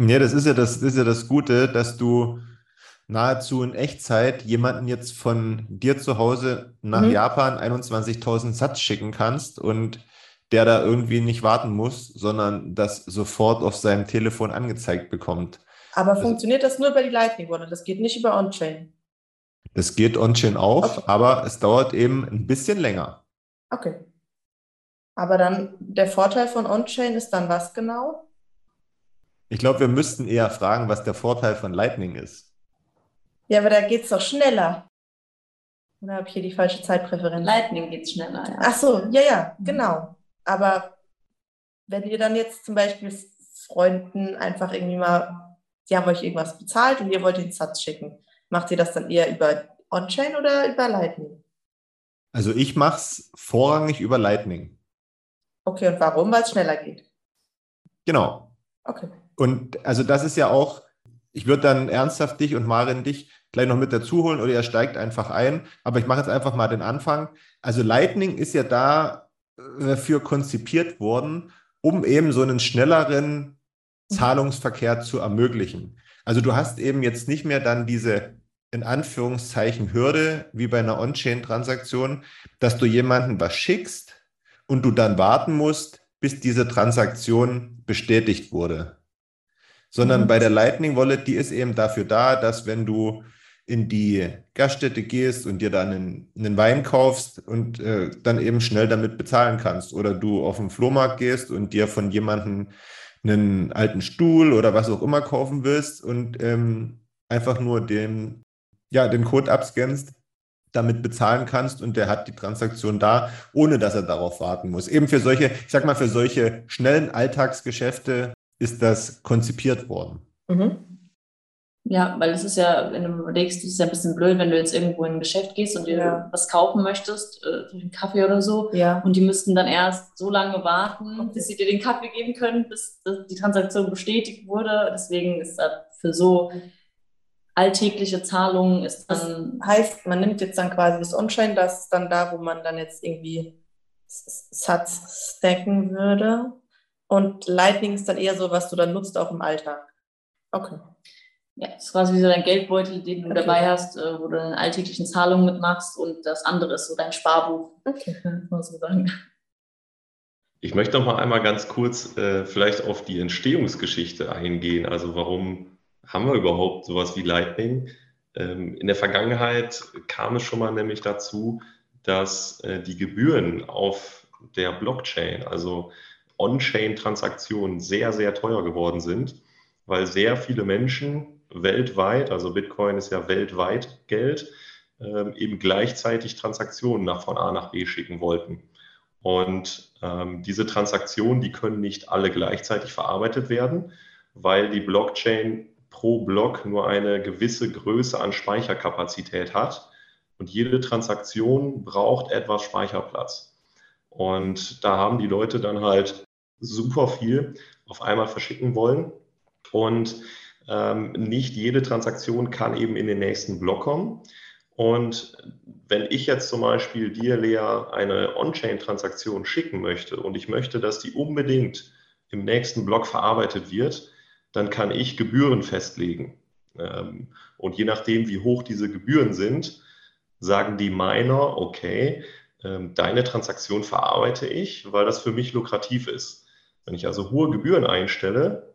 [SPEAKER 3] Ja, das ist ja das, ist ja das Gute, dass du nahezu in Echtzeit jemanden jetzt von dir zu Hause nach mhm. Japan 21.000 Satz schicken kannst und der da irgendwie nicht warten muss, sondern das sofort auf seinem Telefon angezeigt bekommt.
[SPEAKER 6] Aber also, funktioniert das nur über die Lightning oder das geht nicht über On-Chain?
[SPEAKER 3] Das geht On-Chain auch, okay. aber es dauert eben ein bisschen länger.
[SPEAKER 6] Okay. Aber dann der Vorteil von On-Chain ist dann was genau?
[SPEAKER 3] Ich glaube, wir müssten eher fragen, was der Vorteil von Lightning ist.
[SPEAKER 6] Ja, aber da geht es doch schneller. Oder habe ich hier die falsche Zeitpräferenz?
[SPEAKER 4] Lightning geht schneller, ja.
[SPEAKER 6] Ach so, ja, ja, mhm. genau. Aber wenn ihr dann jetzt zum Beispiel Freunden einfach irgendwie mal, die haben euch irgendwas bezahlt und ihr wollt den Satz schicken, macht ihr das dann eher über On-Chain oder über Lightning?
[SPEAKER 3] Also ich mache es vorrangig über Lightning.
[SPEAKER 6] Okay, und warum? Weil es schneller geht.
[SPEAKER 3] Genau.
[SPEAKER 6] Okay.
[SPEAKER 3] Und also das ist ja auch, ich würde dann ernsthaft dich und Marin dich gleich noch mit dazu holen oder ihr steigt einfach ein. Aber ich mache jetzt einfach mal den Anfang. Also Lightning ist ja dafür konzipiert worden, um eben so einen schnelleren Zahlungsverkehr zu ermöglichen. Also du hast eben jetzt nicht mehr dann diese in Anführungszeichen Hürde wie bei einer On-Chain-Transaktion, dass du jemanden was schickst und du dann warten musst, bis diese Transaktion bestätigt wurde. Sondern mhm. bei der Lightning Wallet, die ist eben dafür da, dass wenn du in die Gaststätte gehst und dir dann einen, einen Wein kaufst und äh, dann eben schnell damit bezahlen kannst. Oder du auf den Flohmarkt gehst und dir von jemandem einen alten Stuhl oder was auch immer kaufen willst und ähm, einfach nur den, ja, den Code abscannst, damit bezahlen kannst und der hat die Transaktion da, ohne dass er darauf warten muss. Eben für solche, ich sag mal, für solche schnellen Alltagsgeschäfte ist das konzipiert worden. Mhm.
[SPEAKER 4] Ja, weil es ist ja, wenn du überlegst, es ist ja ein bisschen blöd, wenn du jetzt irgendwo in ein Geschäft gehst und dir ja. was kaufen möchtest, äh, einen Kaffee oder so,
[SPEAKER 6] ja.
[SPEAKER 4] und die müssten dann erst so lange warten, bis sie dir den Kaffee geben können, bis die Transaktion bestätigt wurde. Deswegen ist das für so alltägliche Zahlungen ist
[SPEAKER 6] dann. Das heißt, man nimmt jetzt dann quasi das On-Chain, das ist dann da, wo man dann jetzt irgendwie Satz stacken würde. Und Lightning ist dann eher so, was du dann nutzt auch im Alltag. Okay.
[SPEAKER 4] Ja, das ist quasi wie so dein Geldbeutel, den du okay. dabei hast, äh, wo du deine alltäglichen Zahlungen mitmachst und das andere ist so dein Sparbuch. Okay. Muss man sagen.
[SPEAKER 5] Ich möchte noch mal einmal ganz kurz äh, vielleicht auf die Entstehungsgeschichte eingehen. Also warum haben wir überhaupt sowas wie Lightning? Ähm, in der Vergangenheit kam es schon mal nämlich dazu, dass äh, die Gebühren auf der Blockchain, also On-Chain-Transaktionen, sehr, sehr teuer geworden sind, weil sehr viele Menschen weltweit, also Bitcoin ist ja weltweit Geld, ähm, eben gleichzeitig Transaktionen nach von A nach B schicken wollten. Und ähm, diese Transaktionen, die können nicht alle gleichzeitig verarbeitet werden, weil die Blockchain pro Block nur eine gewisse Größe an Speicherkapazität hat. Und jede Transaktion braucht etwas Speicherplatz. Und da haben die Leute dann halt super viel auf einmal verschicken wollen. Und ähm, nicht jede Transaktion kann eben in den nächsten Block kommen. Und wenn ich jetzt zum Beispiel dir, Lea, eine On-Chain-Transaktion schicken möchte und ich möchte, dass die unbedingt im nächsten Block verarbeitet wird, dann kann ich Gebühren festlegen. Ähm, und je nachdem, wie hoch diese Gebühren sind, sagen die Miner, okay, ähm, deine Transaktion verarbeite ich, weil das für mich lukrativ ist. Wenn ich also hohe Gebühren einstelle,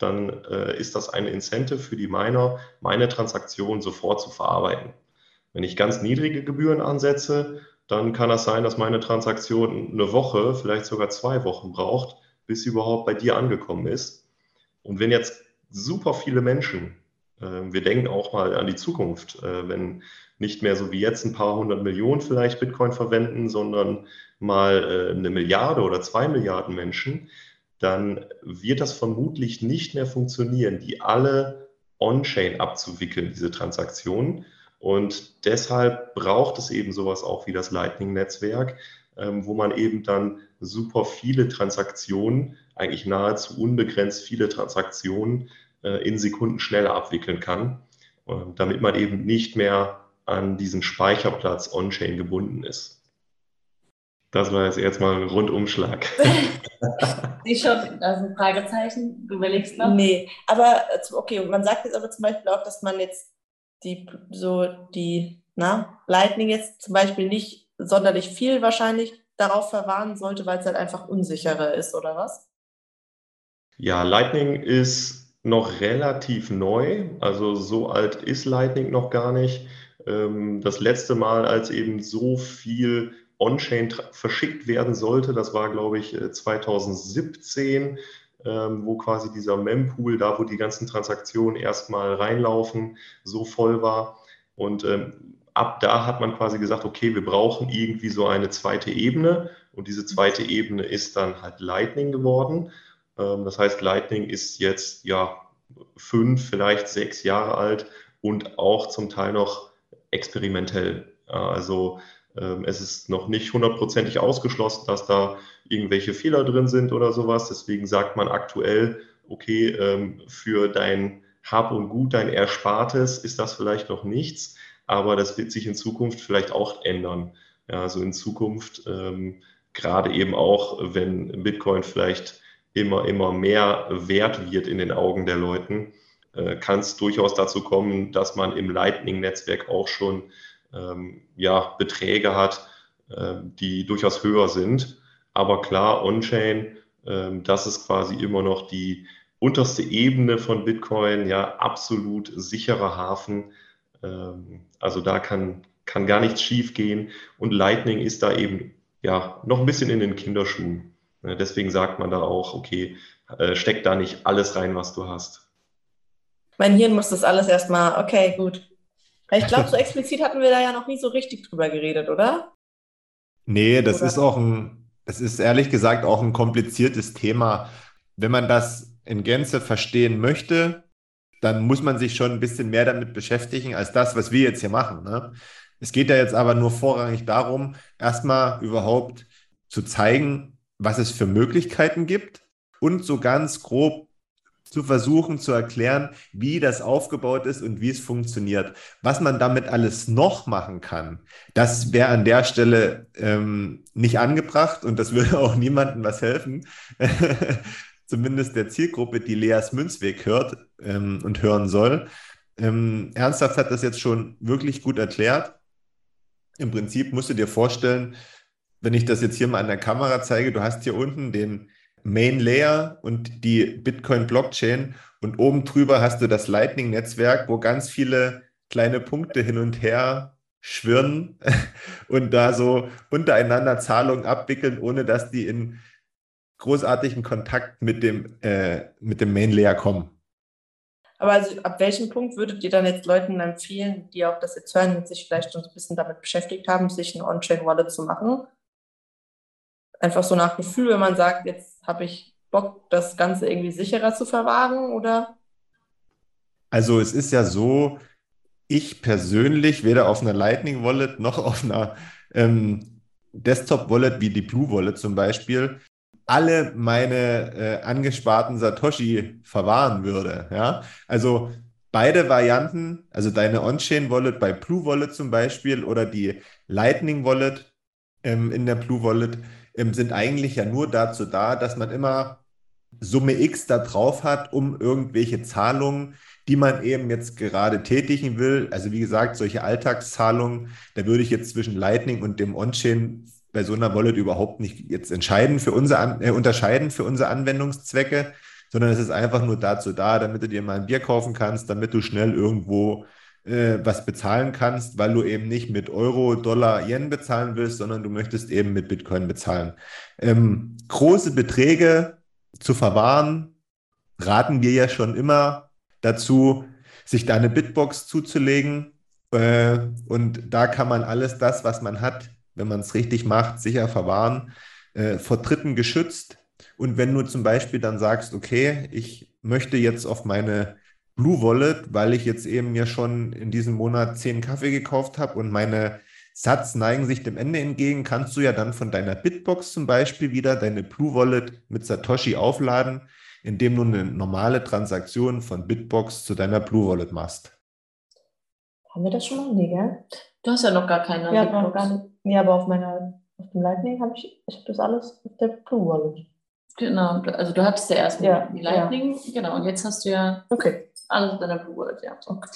[SPEAKER 5] dann äh, ist das ein Incentive für die Miner, meine Transaktion sofort zu verarbeiten. Wenn ich ganz niedrige Gebühren ansetze, dann kann das sein, dass meine Transaktion eine Woche, vielleicht sogar zwei Wochen braucht, bis sie überhaupt bei dir angekommen ist. Und wenn jetzt super viele Menschen, äh, wir denken auch mal an die Zukunft, äh, wenn nicht mehr so wie jetzt ein paar hundert Millionen vielleicht Bitcoin verwenden, sondern mal äh, eine Milliarde oder zwei Milliarden Menschen, dann wird das vermutlich nicht mehr funktionieren, die alle on-chain abzuwickeln, diese Transaktionen. Und deshalb braucht es eben sowas auch wie das Lightning-Netzwerk, ähm, wo man eben dann super viele Transaktionen, eigentlich nahezu unbegrenzt viele Transaktionen äh, in Sekunden schneller abwickeln kann, äh, damit man eben nicht mehr an diesen Speicherplatz on-chain gebunden ist. Das war jetzt mal ein Rundumschlag.
[SPEAKER 4] Sie schon, also ein Fragezeichen, du überlegst noch?
[SPEAKER 6] Nee, aber okay, man sagt jetzt aber zum Beispiel auch, dass man jetzt die so die na, Lightning jetzt zum Beispiel nicht sonderlich viel wahrscheinlich darauf verwahren sollte, weil es halt einfach unsicherer ist, oder was?
[SPEAKER 5] Ja, Lightning ist noch relativ neu, also so alt ist Lightning noch gar nicht. Ähm, das letzte Mal, als eben so viel On-Chain verschickt werden sollte. Das war, glaube ich, 2017, äh, ähm, wo quasi dieser Mempool, da wo die ganzen Transaktionen erstmal reinlaufen, so voll war. Und ähm, ab da hat man quasi gesagt, okay, wir brauchen irgendwie so eine zweite Ebene und diese zweite Ebene ist dann halt Lightning geworden. Ähm, das heißt, Lightning ist jetzt ja fünf, vielleicht sechs Jahre alt und auch zum Teil noch experimentell. Also es ist noch nicht hundertprozentig ausgeschlossen, dass da irgendwelche Fehler drin sind oder sowas. Deswegen sagt man aktuell, okay, ähm, für dein Hab und Gut, dein Erspartes ist das vielleicht noch nichts, aber das wird sich in Zukunft vielleicht auch ändern. Ja, also in Zukunft, ähm, gerade eben auch, wenn Bitcoin vielleicht immer, immer mehr wert wird in den Augen der Leuten, äh, kann es durchaus dazu kommen, dass man im Lightning-Netzwerk auch schon ähm, ja, Beträge hat, äh, die durchaus höher sind. Aber klar, On-Chain, äh, das ist quasi immer noch die unterste Ebene von Bitcoin, ja, absolut sicherer Hafen. Ähm, also da kann, kann gar nichts schief gehen. Und Lightning ist da eben ja noch ein bisschen in den Kinderschuhen. Deswegen sagt man da auch, okay, äh, steck da nicht alles rein, was du hast.
[SPEAKER 6] Mein Hirn muss das alles erstmal, okay, gut, ich glaube, so explizit hatten wir da ja noch nie so richtig drüber geredet, oder?
[SPEAKER 3] Nee, das oder? ist auch ein, das ist ehrlich gesagt auch ein kompliziertes Thema. Wenn man das in Gänze verstehen möchte, dann muss man sich schon ein bisschen mehr damit beschäftigen, als das, was wir jetzt hier machen. Ne? Es geht ja jetzt aber nur vorrangig darum, erstmal überhaupt zu zeigen, was es für Möglichkeiten gibt und so ganz grob zu versuchen zu erklären, wie das aufgebaut ist und wie es funktioniert. Was man damit alles noch machen kann, das wäre an der Stelle ähm, nicht angebracht und das würde auch niemandem was helfen. Zumindest der Zielgruppe, die Leas Münzweg hört ähm, und hören soll. Ähm, Ernsthaft hat das jetzt schon wirklich gut erklärt. Im Prinzip musst du dir vorstellen, wenn ich das jetzt hier mal an der Kamera zeige, du hast hier unten den Main Layer und die Bitcoin Blockchain und oben drüber hast du das Lightning Netzwerk, wo ganz viele kleine Punkte hin und her schwirren und da so untereinander Zahlungen abwickeln, ohne dass die in großartigen Kontakt mit dem, äh, mit dem Main Layer kommen.
[SPEAKER 6] Aber also ab welchem Punkt würdet ihr dann jetzt Leuten empfehlen, die auch das jetzt hören und sich vielleicht schon ein bisschen damit beschäftigt haben, sich ein On-Chain-Wallet zu machen? Einfach so nach Gefühl, wenn man sagt, jetzt habe ich Bock, das Ganze irgendwie sicherer zu verwahren, oder?
[SPEAKER 3] Also es ist ja so, ich persönlich weder auf einer Lightning Wallet noch auf einer ähm, Desktop Wallet wie die Blue Wallet zum Beispiel alle meine äh, angesparten Satoshi verwahren würde. Ja, also beide Varianten, also deine On-Chain Wallet bei Blue Wallet zum Beispiel oder die Lightning Wallet ähm, in der Blue Wallet ähm, sind eigentlich ja nur dazu da, dass man immer Summe X da drauf hat, um irgendwelche Zahlungen, die man eben jetzt gerade tätigen will. Also wie gesagt, solche Alltagszahlungen, da würde ich jetzt zwischen Lightning und dem On-Chain bei so einer Wallet überhaupt nicht jetzt entscheiden für unser, äh, unterscheiden für unsere Anwendungszwecke, sondern es ist einfach nur dazu da, damit du dir mal ein Bier kaufen kannst, damit du schnell irgendwo äh, was bezahlen kannst, weil du eben nicht mit Euro, Dollar, Yen bezahlen willst, sondern du möchtest eben mit Bitcoin bezahlen. Ähm, große Beträge zu verwahren, raten wir ja schon immer dazu, sich da eine Bitbox zuzulegen. Äh, und da kann man alles das, was man hat, wenn man es richtig macht, sicher verwahren, äh, vor Dritten geschützt. Und wenn du zum Beispiel dann sagst, okay, ich möchte jetzt auf meine Blue Wallet, weil ich jetzt eben ja schon in diesem Monat zehn Kaffee gekauft habe und meine Satz neigen sich dem Ende entgegen, kannst du ja dann von deiner Bitbox zum Beispiel wieder deine Blue Wallet mit Satoshi aufladen, indem du eine normale Transaktion von Bitbox zu deiner Blue Wallet machst.
[SPEAKER 6] Haben wir das schon mal? Nee, gell?
[SPEAKER 4] Du hast ja noch gar keine
[SPEAKER 6] ja, Bitbox. Noch gar nicht. Nee, aber auf meiner auf dem Lightning habe ich, ich habe das alles auf der Blue Wallet.
[SPEAKER 4] Genau, also du hattest ja erst ja, die Lightning, ja. genau, und jetzt hast du ja okay. Alles in deiner Blue Wallet, ja. Okay.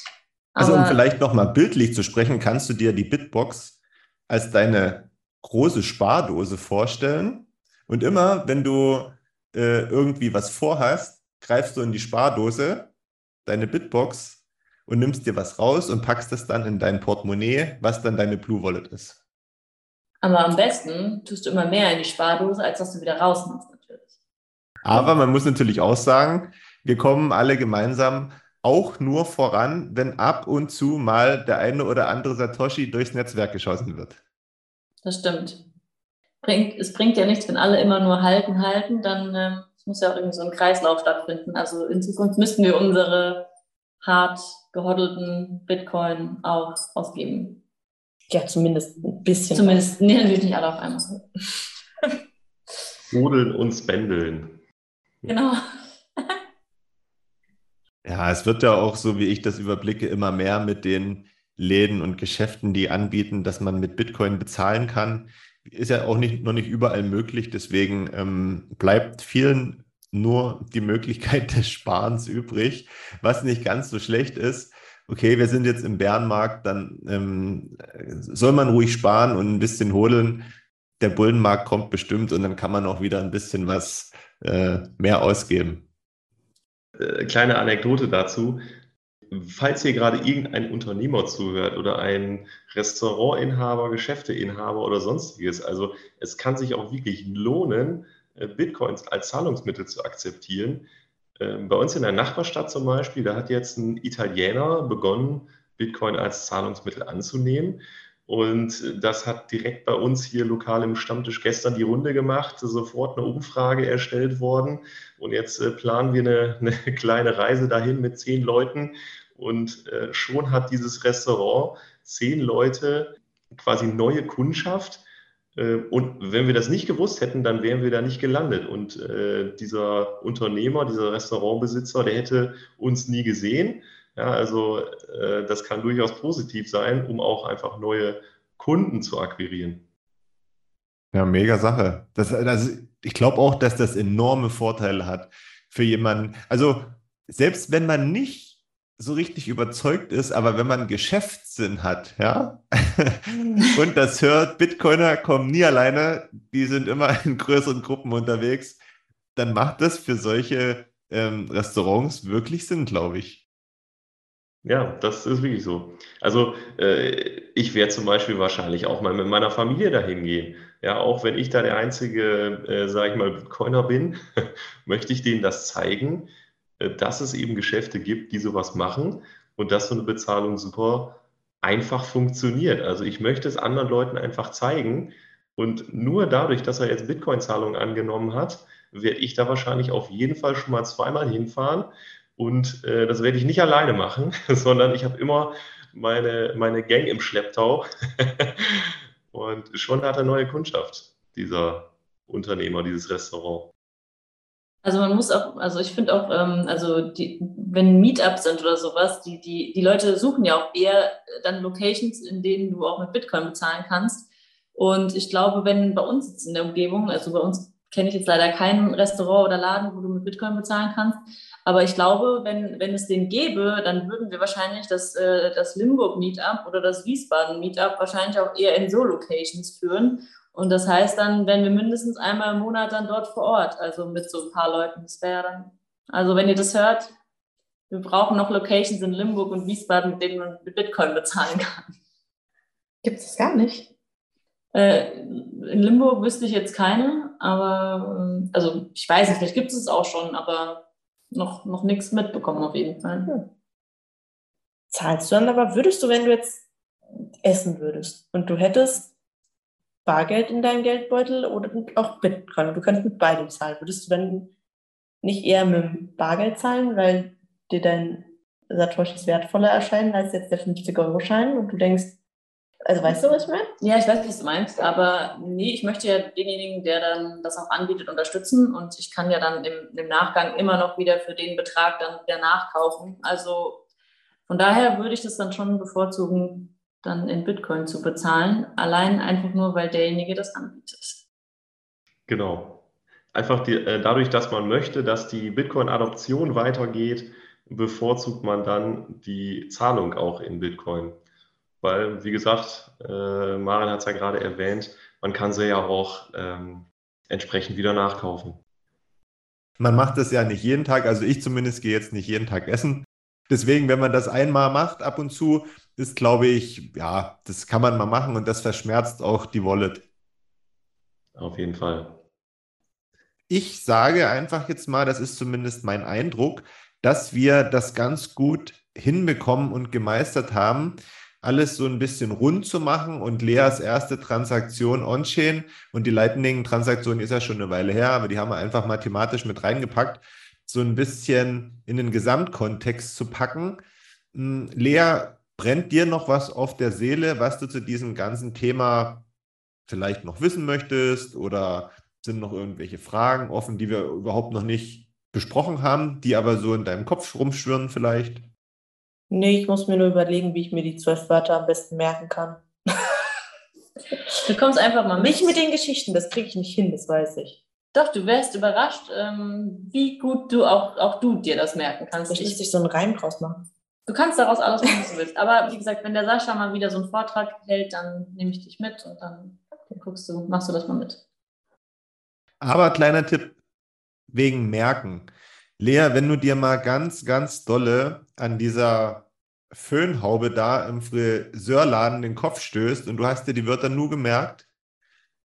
[SPEAKER 3] Also um vielleicht nochmal bildlich zu sprechen, kannst du dir die Bitbox als deine große Spardose vorstellen. Und immer, wenn du äh, irgendwie was vorhast, greifst du in die Spardose, deine Bitbox, und nimmst dir was raus und packst es dann in dein Portemonnaie, was dann deine Blue Wallet ist.
[SPEAKER 4] Aber am besten tust du immer mehr in die Spardose, als dass du wieder rausnimmst.
[SPEAKER 3] Aber man muss natürlich auch sagen, wir kommen alle gemeinsam auch nur voran, wenn ab und zu mal der eine oder andere Satoshi durchs Netzwerk geschossen wird.
[SPEAKER 4] Das stimmt. Bringt, es bringt ja nichts, wenn alle immer nur halten, halten, dann äh, muss ja auch irgendwie so ein Kreislauf stattfinden. Also in Zukunft müssten wir unsere hart gehoddelten Bitcoin auch ausgeben.
[SPEAKER 6] Ja, zumindest ein bisschen.
[SPEAKER 4] Zumindest, nee, natürlich nicht alle auf einmal.
[SPEAKER 5] Hodeln und spendeln.
[SPEAKER 4] Genau.
[SPEAKER 3] Ja, es wird ja auch, so wie ich das überblicke, immer mehr mit den Läden und Geschäften, die anbieten, dass man mit Bitcoin bezahlen kann. Ist ja auch nicht, noch nicht überall möglich. Deswegen ähm, bleibt vielen nur die Möglichkeit des Sparens übrig, was nicht ganz so schlecht ist. Okay, wir sind jetzt im Bärenmarkt, dann ähm, soll man ruhig sparen und ein bisschen hodeln. Der Bullenmarkt kommt bestimmt und dann kann man auch wieder ein bisschen was äh, mehr ausgeben.
[SPEAKER 5] Äh, kleine Anekdote dazu. Falls hier gerade irgendein Unternehmer zuhört oder ein Restaurantinhaber, Geschäfteinhaber oder sonstiges, also es kann sich auch wirklich lohnen, äh, Bitcoins als Zahlungsmittel zu akzeptieren. Ähm, bei uns in der Nachbarstadt zum Beispiel, da hat jetzt ein Italiener begonnen, Bitcoin als Zahlungsmittel anzunehmen. Und das hat direkt bei uns hier lokal im Stammtisch gestern die Runde gemacht, sofort eine Umfrage erstellt worden. Und jetzt äh, planen wir eine, eine, kleine Reise dahin mit zehn Leuten. Und äh, schon hat dieses Restaurant zehn Leute quasi neue Kundschaft. Äh, und wenn wir das nicht gewusst hätten, dann wären wir da nicht gelandet. Und dieser Unternehmer, dieser Restaurantbesitzer, der hätte uns nie gesehen ja, also äh, das kann durchaus positiv sein, um auch einfach neue Kunden zu akquirieren.
[SPEAKER 3] Ja, mega Sache. Das, das, ich glaube auch, dass das enorme Vorteile hat für jemanden. Also selbst wenn man nicht so richtig überzeugt ist, aber wenn man Geschäftssinn hat, ja, und das hört, Bitcoiner kommen nie alleine, die sind immer in größeren Gruppen unterwegs, dann macht das für solche ähm, Restaurants wirklich Sinn, glaube ich.
[SPEAKER 5] Ja, das ist wirklich so. Also äh, ich werde zum Beispiel wahrscheinlich auch mal mit meiner Familie dahin gehen. Ja, auch wenn ich da der einzige, äh, sage ich mal, Bitcoiner bin, möchte ich denen das zeigen, äh, dass es eben Geschäfte gibt, die sowas machen und dass so eine Bezahlung super einfach funktioniert. Also ich möchte es anderen Leuten einfach zeigen und nur dadurch, dass er jetzt Bitcoin-Zahlungen angenommen hat, werde ich da wahrscheinlich auf jeden Fall schon mal zweimal hinfahren und äh, das werde ich nicht alleine machen, sondern ich habe immer meine, meine Gang im Schlepptau. und schon hat er neue Kundschaft, dieser Unternehmer, dieses Restaurant.
[SPEAKER 4] Also man muss auch, also ich finde auch, ähm, also die, wenn Meetups sind oder sowas, die, die, die Leute suchen ja auch eher dann Locations, in denen du auch mit Bitcoin bezahlen kannst. Und ich glaube, wenn bei uns jetzt in der Umgebung, also bei uns kenne ich jetzt leider kein Restaurant oder Laden, wo du mit Bitcoin bezahlen kannst, aber ich glaube, wenn, wenn es den gäbe, dann würden wir wahrscheinlich das, äh, das Limburg Meetup oder das Wiesbaden Meetup wahrscheinlich auch eher in so Locations führen. Und das heißt dann, wenn wir mindestens einmal im Monat dann dort vor Ort, also mit so ein paar Leuten, das wäre dann, also wenn ihr das hört, wir brauchen noch Locations in Limburg und Wiesbaden, mit denen man mit Bitcoin bezahlen kann.
[SPEAKER 6] Gibt es das gar nicht?
[SPEAKER 4] Äh, in Limburg wüsste ich jetzt keine, aber äh, also ich weiß nicht, vielleicht gibt es es auch schon, aber noch, noch nichts mitbekommen auf jeden Fall. Hm.
[SPEAKER 6] Zahlst du dann aber, würdest du, wenn du jetzt essen würdest und du hättest Bargeld in deinem Geldbeutel oder auch Bitcoin, du könntest mit beidem zahlen, würdest du dann nicht eher mit Bargeld zahlen, weil dir dein Satoshis wertvoller erscheinen als jetzt der 50-Euro-Schein und du denkst, also weißt du, was ich meine?
[SPEAKER 4] Ja, ich weiß, was du meinst, aber nee, ich möchte ja denjenigen, der dann das auch anbietet, unterstützen und ich kann ja dann im, im Nachgang immer noch wieder für den Betrag dann wieder nachkaufen. Also von daher würde ich das dann schon bevorzugen, dann in Bitcoin zu bezahlen, allein einfach nur, weil derjenige das anbietet.
[SPEAKER 5] Genau. Einfach die, äh, dadurch, dass man möchte, dass die Bitcoin-Adoption weitergeht, bevorzugt man dann die Zahlung auch in Bitcoin weil, wie gesagt, äh, Marin hat es ja gerade erwähnt, man kann sie ja auch ähm, entsprechend wieder nachkaufen.
[SPEAKER 3] Man macht das ja nicht jeden Tag, also ich zumindest gehe jetzt nicht jeden Tag essen. Deswegen, wenn man das einmal macht, ab und zu, ist, glaube ich, ja, das kann man mal machen und das verschmerzt auch die Wallet.
[SPEAKER 5] Auf jeden Fall.
[SPEAKER 3] Ich sage einfach jetzt mal, das ist zumindest mein Eindruck, dass wir das ganz gut hinbekommen und gemeistert haben, alles so ein bisschen rund zu machen und Leas erste Transaktion on-chain und die Lightning-Transaktion ist ja schon eine Weile her, aber die haben wir einfach mathematisch mit reingepackt, so ein bisschen in den Gesamtkontext zu packen. Hm, Lea, brennt dir noch was auf der Seele, was du zu diesem ganzen Thema vielleicht noch wissen möchtest oder sind noch irgendwelche Fragen offen, die wir überhaupt noch nicht besprochen haben, die aber so in deinem Kopf rumschwirren vielleicht?
[SPEAKER 6] Nee, ich muss mir nur überlegen, wie ich mir die zwölf Wörter am besten merken kann.
[SPEAKER 4] Du kommst einfach mal
[SPEAKER 6] mit. Nicht mit den Geschichten, das kriege ich nicht hin, das weiß ich.
[SPEAKER 4] Doch, du wärst überrascht, ähm, wie gut du auch, auch du dir das merken kannst.
[SPEAKER 6] Vielleicht müsste ich so einen Reim draus machen.
[SPEAKER 4] Du kannst daraus alles machen, was du willst. Aber wie gesagt, wenn der Sascha mal wieder so einen Vortrag hält, dann nehme ich dich mit und dann, dann guckst du, machst du das mal mit.
[SPEAKER 3] Aber kleiner Tipp wegen Merken. Lea, wenn du dir mal ganz, ganz dolle an dieser Föhnhaube da im Friseurladen den Kopf stößt und du hast dir die Wörter nur gemerkt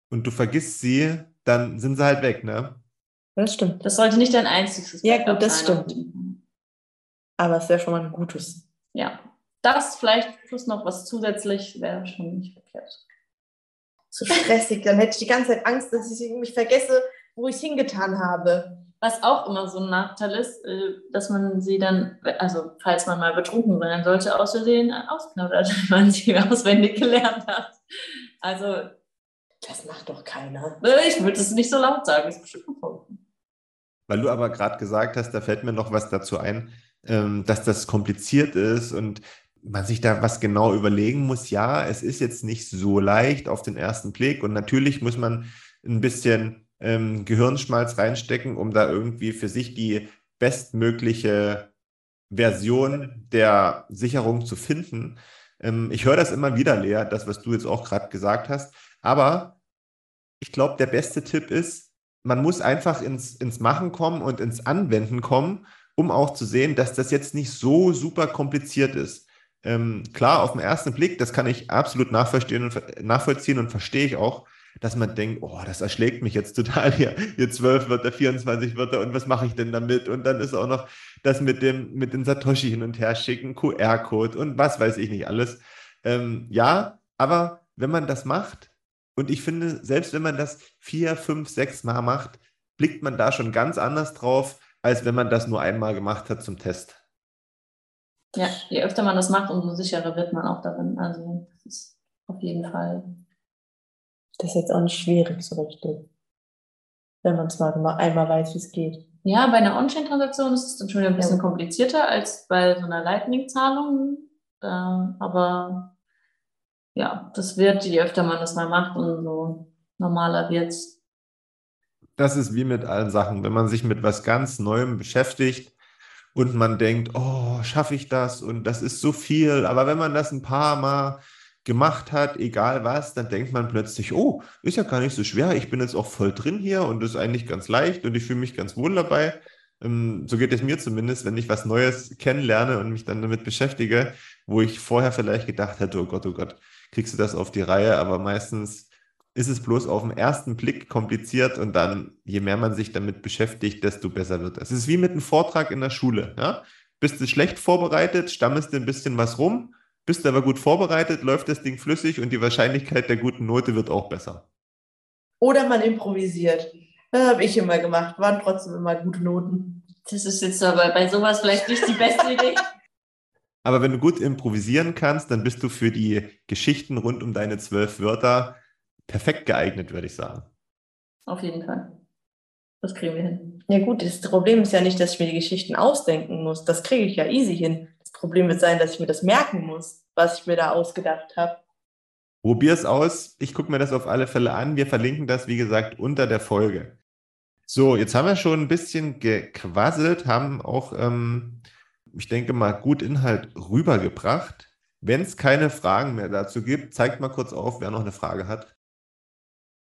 [SPEAKER 3] und du vergisst sie, dann sind sie halt weg, ne?
[SPEAKER 6] Das stimmt.
[SPEAKER 4] Das sollte nicht dein einziges
[SPEAKER 6] Ja, gut, das stimmt. Aber es wäre schon mal ein gutes.
[SPEAKER 4] Ja. Das vielleicht plus noch was zusätzlich wäre schon nicht verkehrt.
[SPEAKER 6] Zu stressig, dann hätte ich die ganze Zeit Angst, dass ich mich vergesse, wo ich es hingetan habe.
[SPEAKER 4] Was auch immer so ein Nachteil ist, äh, dass man sie dann, also falls man mal betrunken sein sollte, aus Versehen ausknabbert, wenn man sie auswendig gelernt hat. Also.
[SPEAKER 6] Das macht doch keiner.
[SPEAKER 4] Ich würde es nicht so laut sagen, ist bestimmt gefunden.
[SPEAKER 3] Weil du aber gerade gesagt hast, da fällt mir noch was dazu ein, ähm, dass das kompliziert ist und man sich da was genau überlegen muss. Ja, es ist jetzt nicht so leicht auf den ersten Blick und natürlich muss man ein bisschen ähm, Gehirnschmalz reinstecken, um da irgendwie für sich die bestmögliche Version der Sicherung zu finden. Ähm, ich höre das immer wieder, Lea, das, was du jetzt auch gerade gesagt hast. Aber ich glaube, der beste Tipp ist, man muss einfach ins, ins Machen kommen und ins Anwenden kommen, um auch zu sehen, dass das jetzt nicht so super kompliziert ist. Ähm, klar, auf den ersten Blick, das kann ich absolut nachvollziehen und, nachvollziehen und verstehe ich auch, dass man denkt, oh, das erschlägt mich jetzt total hier, hier 12 Wörter, 24 Wörter und was mache ich denn damit? Und dann ist auch noch das mit dem, mit den Satoshi hin und her schicken, QR-Code und was weiß ich nicht alles. Ähm, ja, aber wenn man das macht, und ich finde, selbst wenn man das vier, fünf, sechs Mal macht, blickt man da schon ganz anders drauf, als wenn man das nur einmal gemacht hat zum Test.
[SPEAKER 4] Ja, je öfter man das macht, umso sicherer wird man auch darin. Also das ist auf jeden Fall
[SPEAKER 6] das ist jetzt auch nicht schwierig so richtig, wenn man es mal einmal weiß, wie es geht.
[SPEAKER 4] Ja, bei einer On-Chain-Transaktion ist es dann schon ein bisschen ja. komplizierter als bei so einer Lightning-Zahlung. Äh, aber ja, das wird, je öfter man das mal macht, umso normaler wird es.
[SPEAKER 3] Das ist wie mit allen Sachen. Wenn man sich mit was ganz Neuem beschäftigt und man denkt, oh, schaffe ich das und das ist so viel. Aber wenn man das ein paar Mal gemacht hat, egal was, dann denkt man plötzlich, oh, ist ja gar nicht so schwer, ich bin jetzt auch voll drin hier und ist eigentlich ganz leicht und ich fühle mich ganz wohl dabei. Ähm, so geht es mir zumindest, wenn ich was Neues kennenlerne und mich dann damit beschäftige, wo ich vorher vielleicht gedacht hätte, oh Gott, oh Gott, kriegst du das auf die Reihe, aber meistens ist es bloß auf den ersten Blick kompliziert und dann, je mehr man sich damit beschäftigt, desto besser wird es. Es ist wie mit einem Vortrag in der Schule. Ja? Bist du schlecht vorbereitet, stammelst du ein bisschen was rum bist aber gut vorbereitet, läuft das Ding flüssig und die Wahrscheinlichkeit der guten Note wird auch besser.
[SPEAKER 6] Oder man improvisiert. Das habe ich immer gemacht, waren trotzdem immer gute Noten.
[SPEAKER 4] Das ist jetzt aber bei sowas vielleicht nicht die beste Idee.
[SPEAKER 3] Aber wenn du gut improvisieren kannst, dann bist du für die Geschichten rund um deine zwölf Wörter perfekt geeignet, würde ich sagen.
[SPEAKER 4] Auf jeden Fall. Das kriegen wir hin.
[SPEAKER 6] Ja gut, das Problem ist ja nicht, dass ich mir die Geschichten ausdenken muss. Das kriege ich ja easy hin. Das Problem wird sein, dass ich mir das merken muss, was ich mir da ausgedacht habe.
[SPEAKER 3] Probier es aus. Ich gucke mir das auf alle Fälle an. Wir verlinken das, wie gesagt, unter der Folge. So, jetzt haben wir schon ein bisschen gequasselt, haben auch, ähm, ich denke mal, gut Inhalt rübergebracht. Wenn es keine Fragen mehr dazu gibt, zeigt mal kurz auf, wer noch eine Frage hat.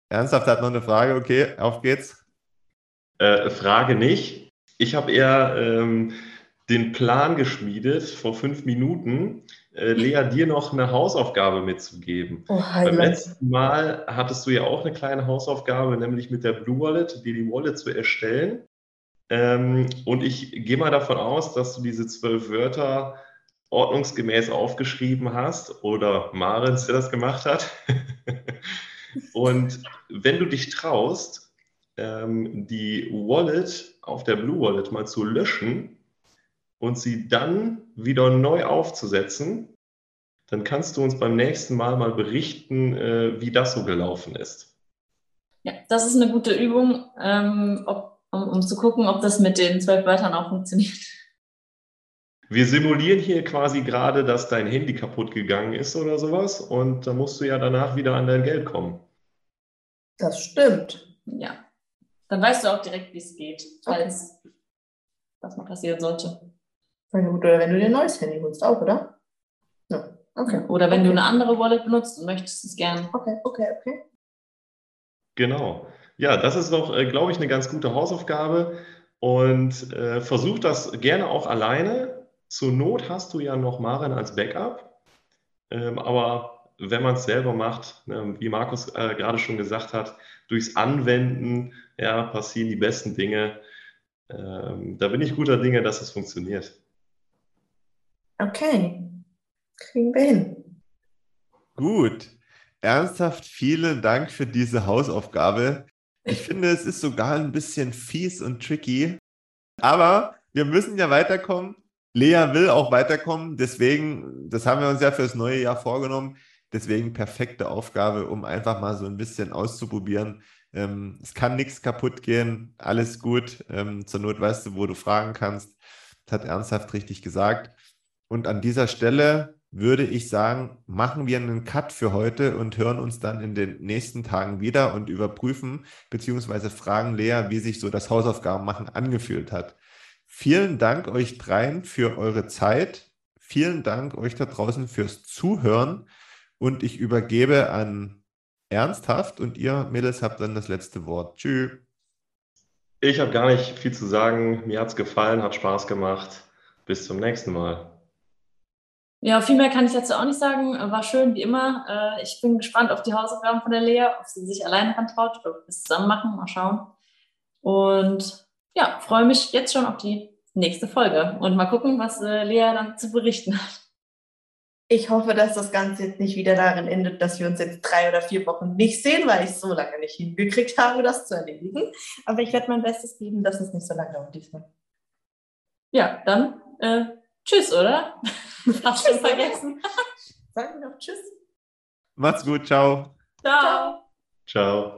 [SPEAKER 3] Ernsthaft hat noch eine Frage? Okay, auf geht's.
[SPEAKER 5] Äh, Frage nicht. Ich habe eher ähm, den Plan geschmiedet vor fünf Minuten, äh, Lea, dir noch eine Hausaufgabe mitzugeben. Oh, Beim letzten Mal hattest du ja auch eine kleine Hausaufgabe, nämlich mit der Blue Wallet, dir die Wallet zu erstellen. Ähm, und ich gehe mal davon aus, dass du diese zwölf Wörter ordnungsgemäß aufgeschrieben hast oder Marens, der das gemacht hat. und wenn du dich traust, ähm, die Wallet auf der Blue Wallet mal zu löschen und sie dann wieder neu aufzusetzen, dann kannst du uns beim nächsten Mal mal berichten, äh, wie das so gelaufen ist.
[SPEAKER 4] Ja, das ist eine gute Übung, ähm, ob, um, um zu gucken, ob das mit den zwölf Wörtern auch funktioniert.
[SPEAKER 5] Wir simulieren hier quasi gerade, dass dein Handy kaputt gegangen ist oder sowas und da musst du ja danach wieder an dein Geld kommen.
[SPEAKER 6] Das stimmt.
[SPEAKER 4] Ja. Dann weißt du auch direkt, wie es geht, falls okay. das mal passieren sollte.
[SPEAKER 6] Na gut, oder wenn du dir ein neues Handy holst, auch, oder?
[SPEAKER 4] Ja. Okay. Oder wenn okay. du eine andere Wallet benutzt und möchtest es gern.
[SPEAKER 6] Okay, okay, okay.
[SPEAKER 5] Genau. Ja, das ist doch, äh, glaube ich, eine ganz gute Hausaufgabe. Und äh, versuch das gerne auch alleine. Zur Not hast du ja noch Maren als Backup. Ähm, aber wenn man es selber macht, ne, wie Markus äh, gerade schon gesagt hat, durchs Anwenden ja, passieren die besten Dinge. Ähm, da bin ich guter Dinge, dass es funktioniert.
[SPEAKER 6] Okay, kriegen wir hin.
[SPEAKER 3] Gut. Ernsthaft vielen Dank für diese Hausaufgabe. Ich finde, es ist sogar ein bisschen fies und tricky. Aber wir müssen ja weiterkommen. Lea will auch weiterkommen. Deswegen, das haben wir uns ja fürs neue Jahr vorgenommen. Deswegen perfekte Aufgabe, um einfach mal so ein bisschen auszuprobieren. Ähm, es kann nichts kaputt gehen. Alles gut. Ähm, zur Not weißt du, wo du fragen kannst. Das hat ernsthaft richtig gesagt. Und an dieser Stelle würde ich sagen, machen wir einen Cut für heute und hören uns dann in den nächsten Tagen wieder und überprüfen bzw. fragen Lea, wie sich so das Hausaufgabenmachen angefühlt hat. Vielen Dank euch dreien für eure Zeit. Vielen Dank euch da draußen fürs Zuhören und ich übergebe an Ernsthaft und ihr Mädels habt dann das letzte Wort. Tschüss.
[SPEAKER 5] Ich habe gar nicht viel zu sagen. Mir hat es gefallen, hat Spaß gemacht. Bis zum nächsten Mal.
[SPEAKER 4] Ja, viel mehr kann ich dazu auch nicht sagen. War schön, wie immer. Äh, ich bin gespannt auf die Hausaufgaben von der Lea, ob sie sich alleine rantraut oder ob wir es zusammen machen. Mal schauen. Und ja, freue mich jetzt schon auf die nächste Folge und mal gucken, was äh, Lea dann zu berichten hat.
[SPEAKER 6] Ich hoffe, dass das Ganze jetzt nicht wieder darin endet, dass wir uns jetzt drei oder vier Wochen nicht sehen, weil ich so lange nicht hingekriegt habe, das zu erledigen. Aber ich werde mein Bestes geben, dass es nicht so lange dauert diesmal.
[SPEAKER 4] Ja, dann äh, tschüss, oder? Hast schon vergessen.
[SPEAKER 6] Sagen wir noch Tschüss.
[SPEAKER 3] Macht's gut, ciao.
[SPEAKER 4] Ciao.
[SPEAKER 5] Ciao.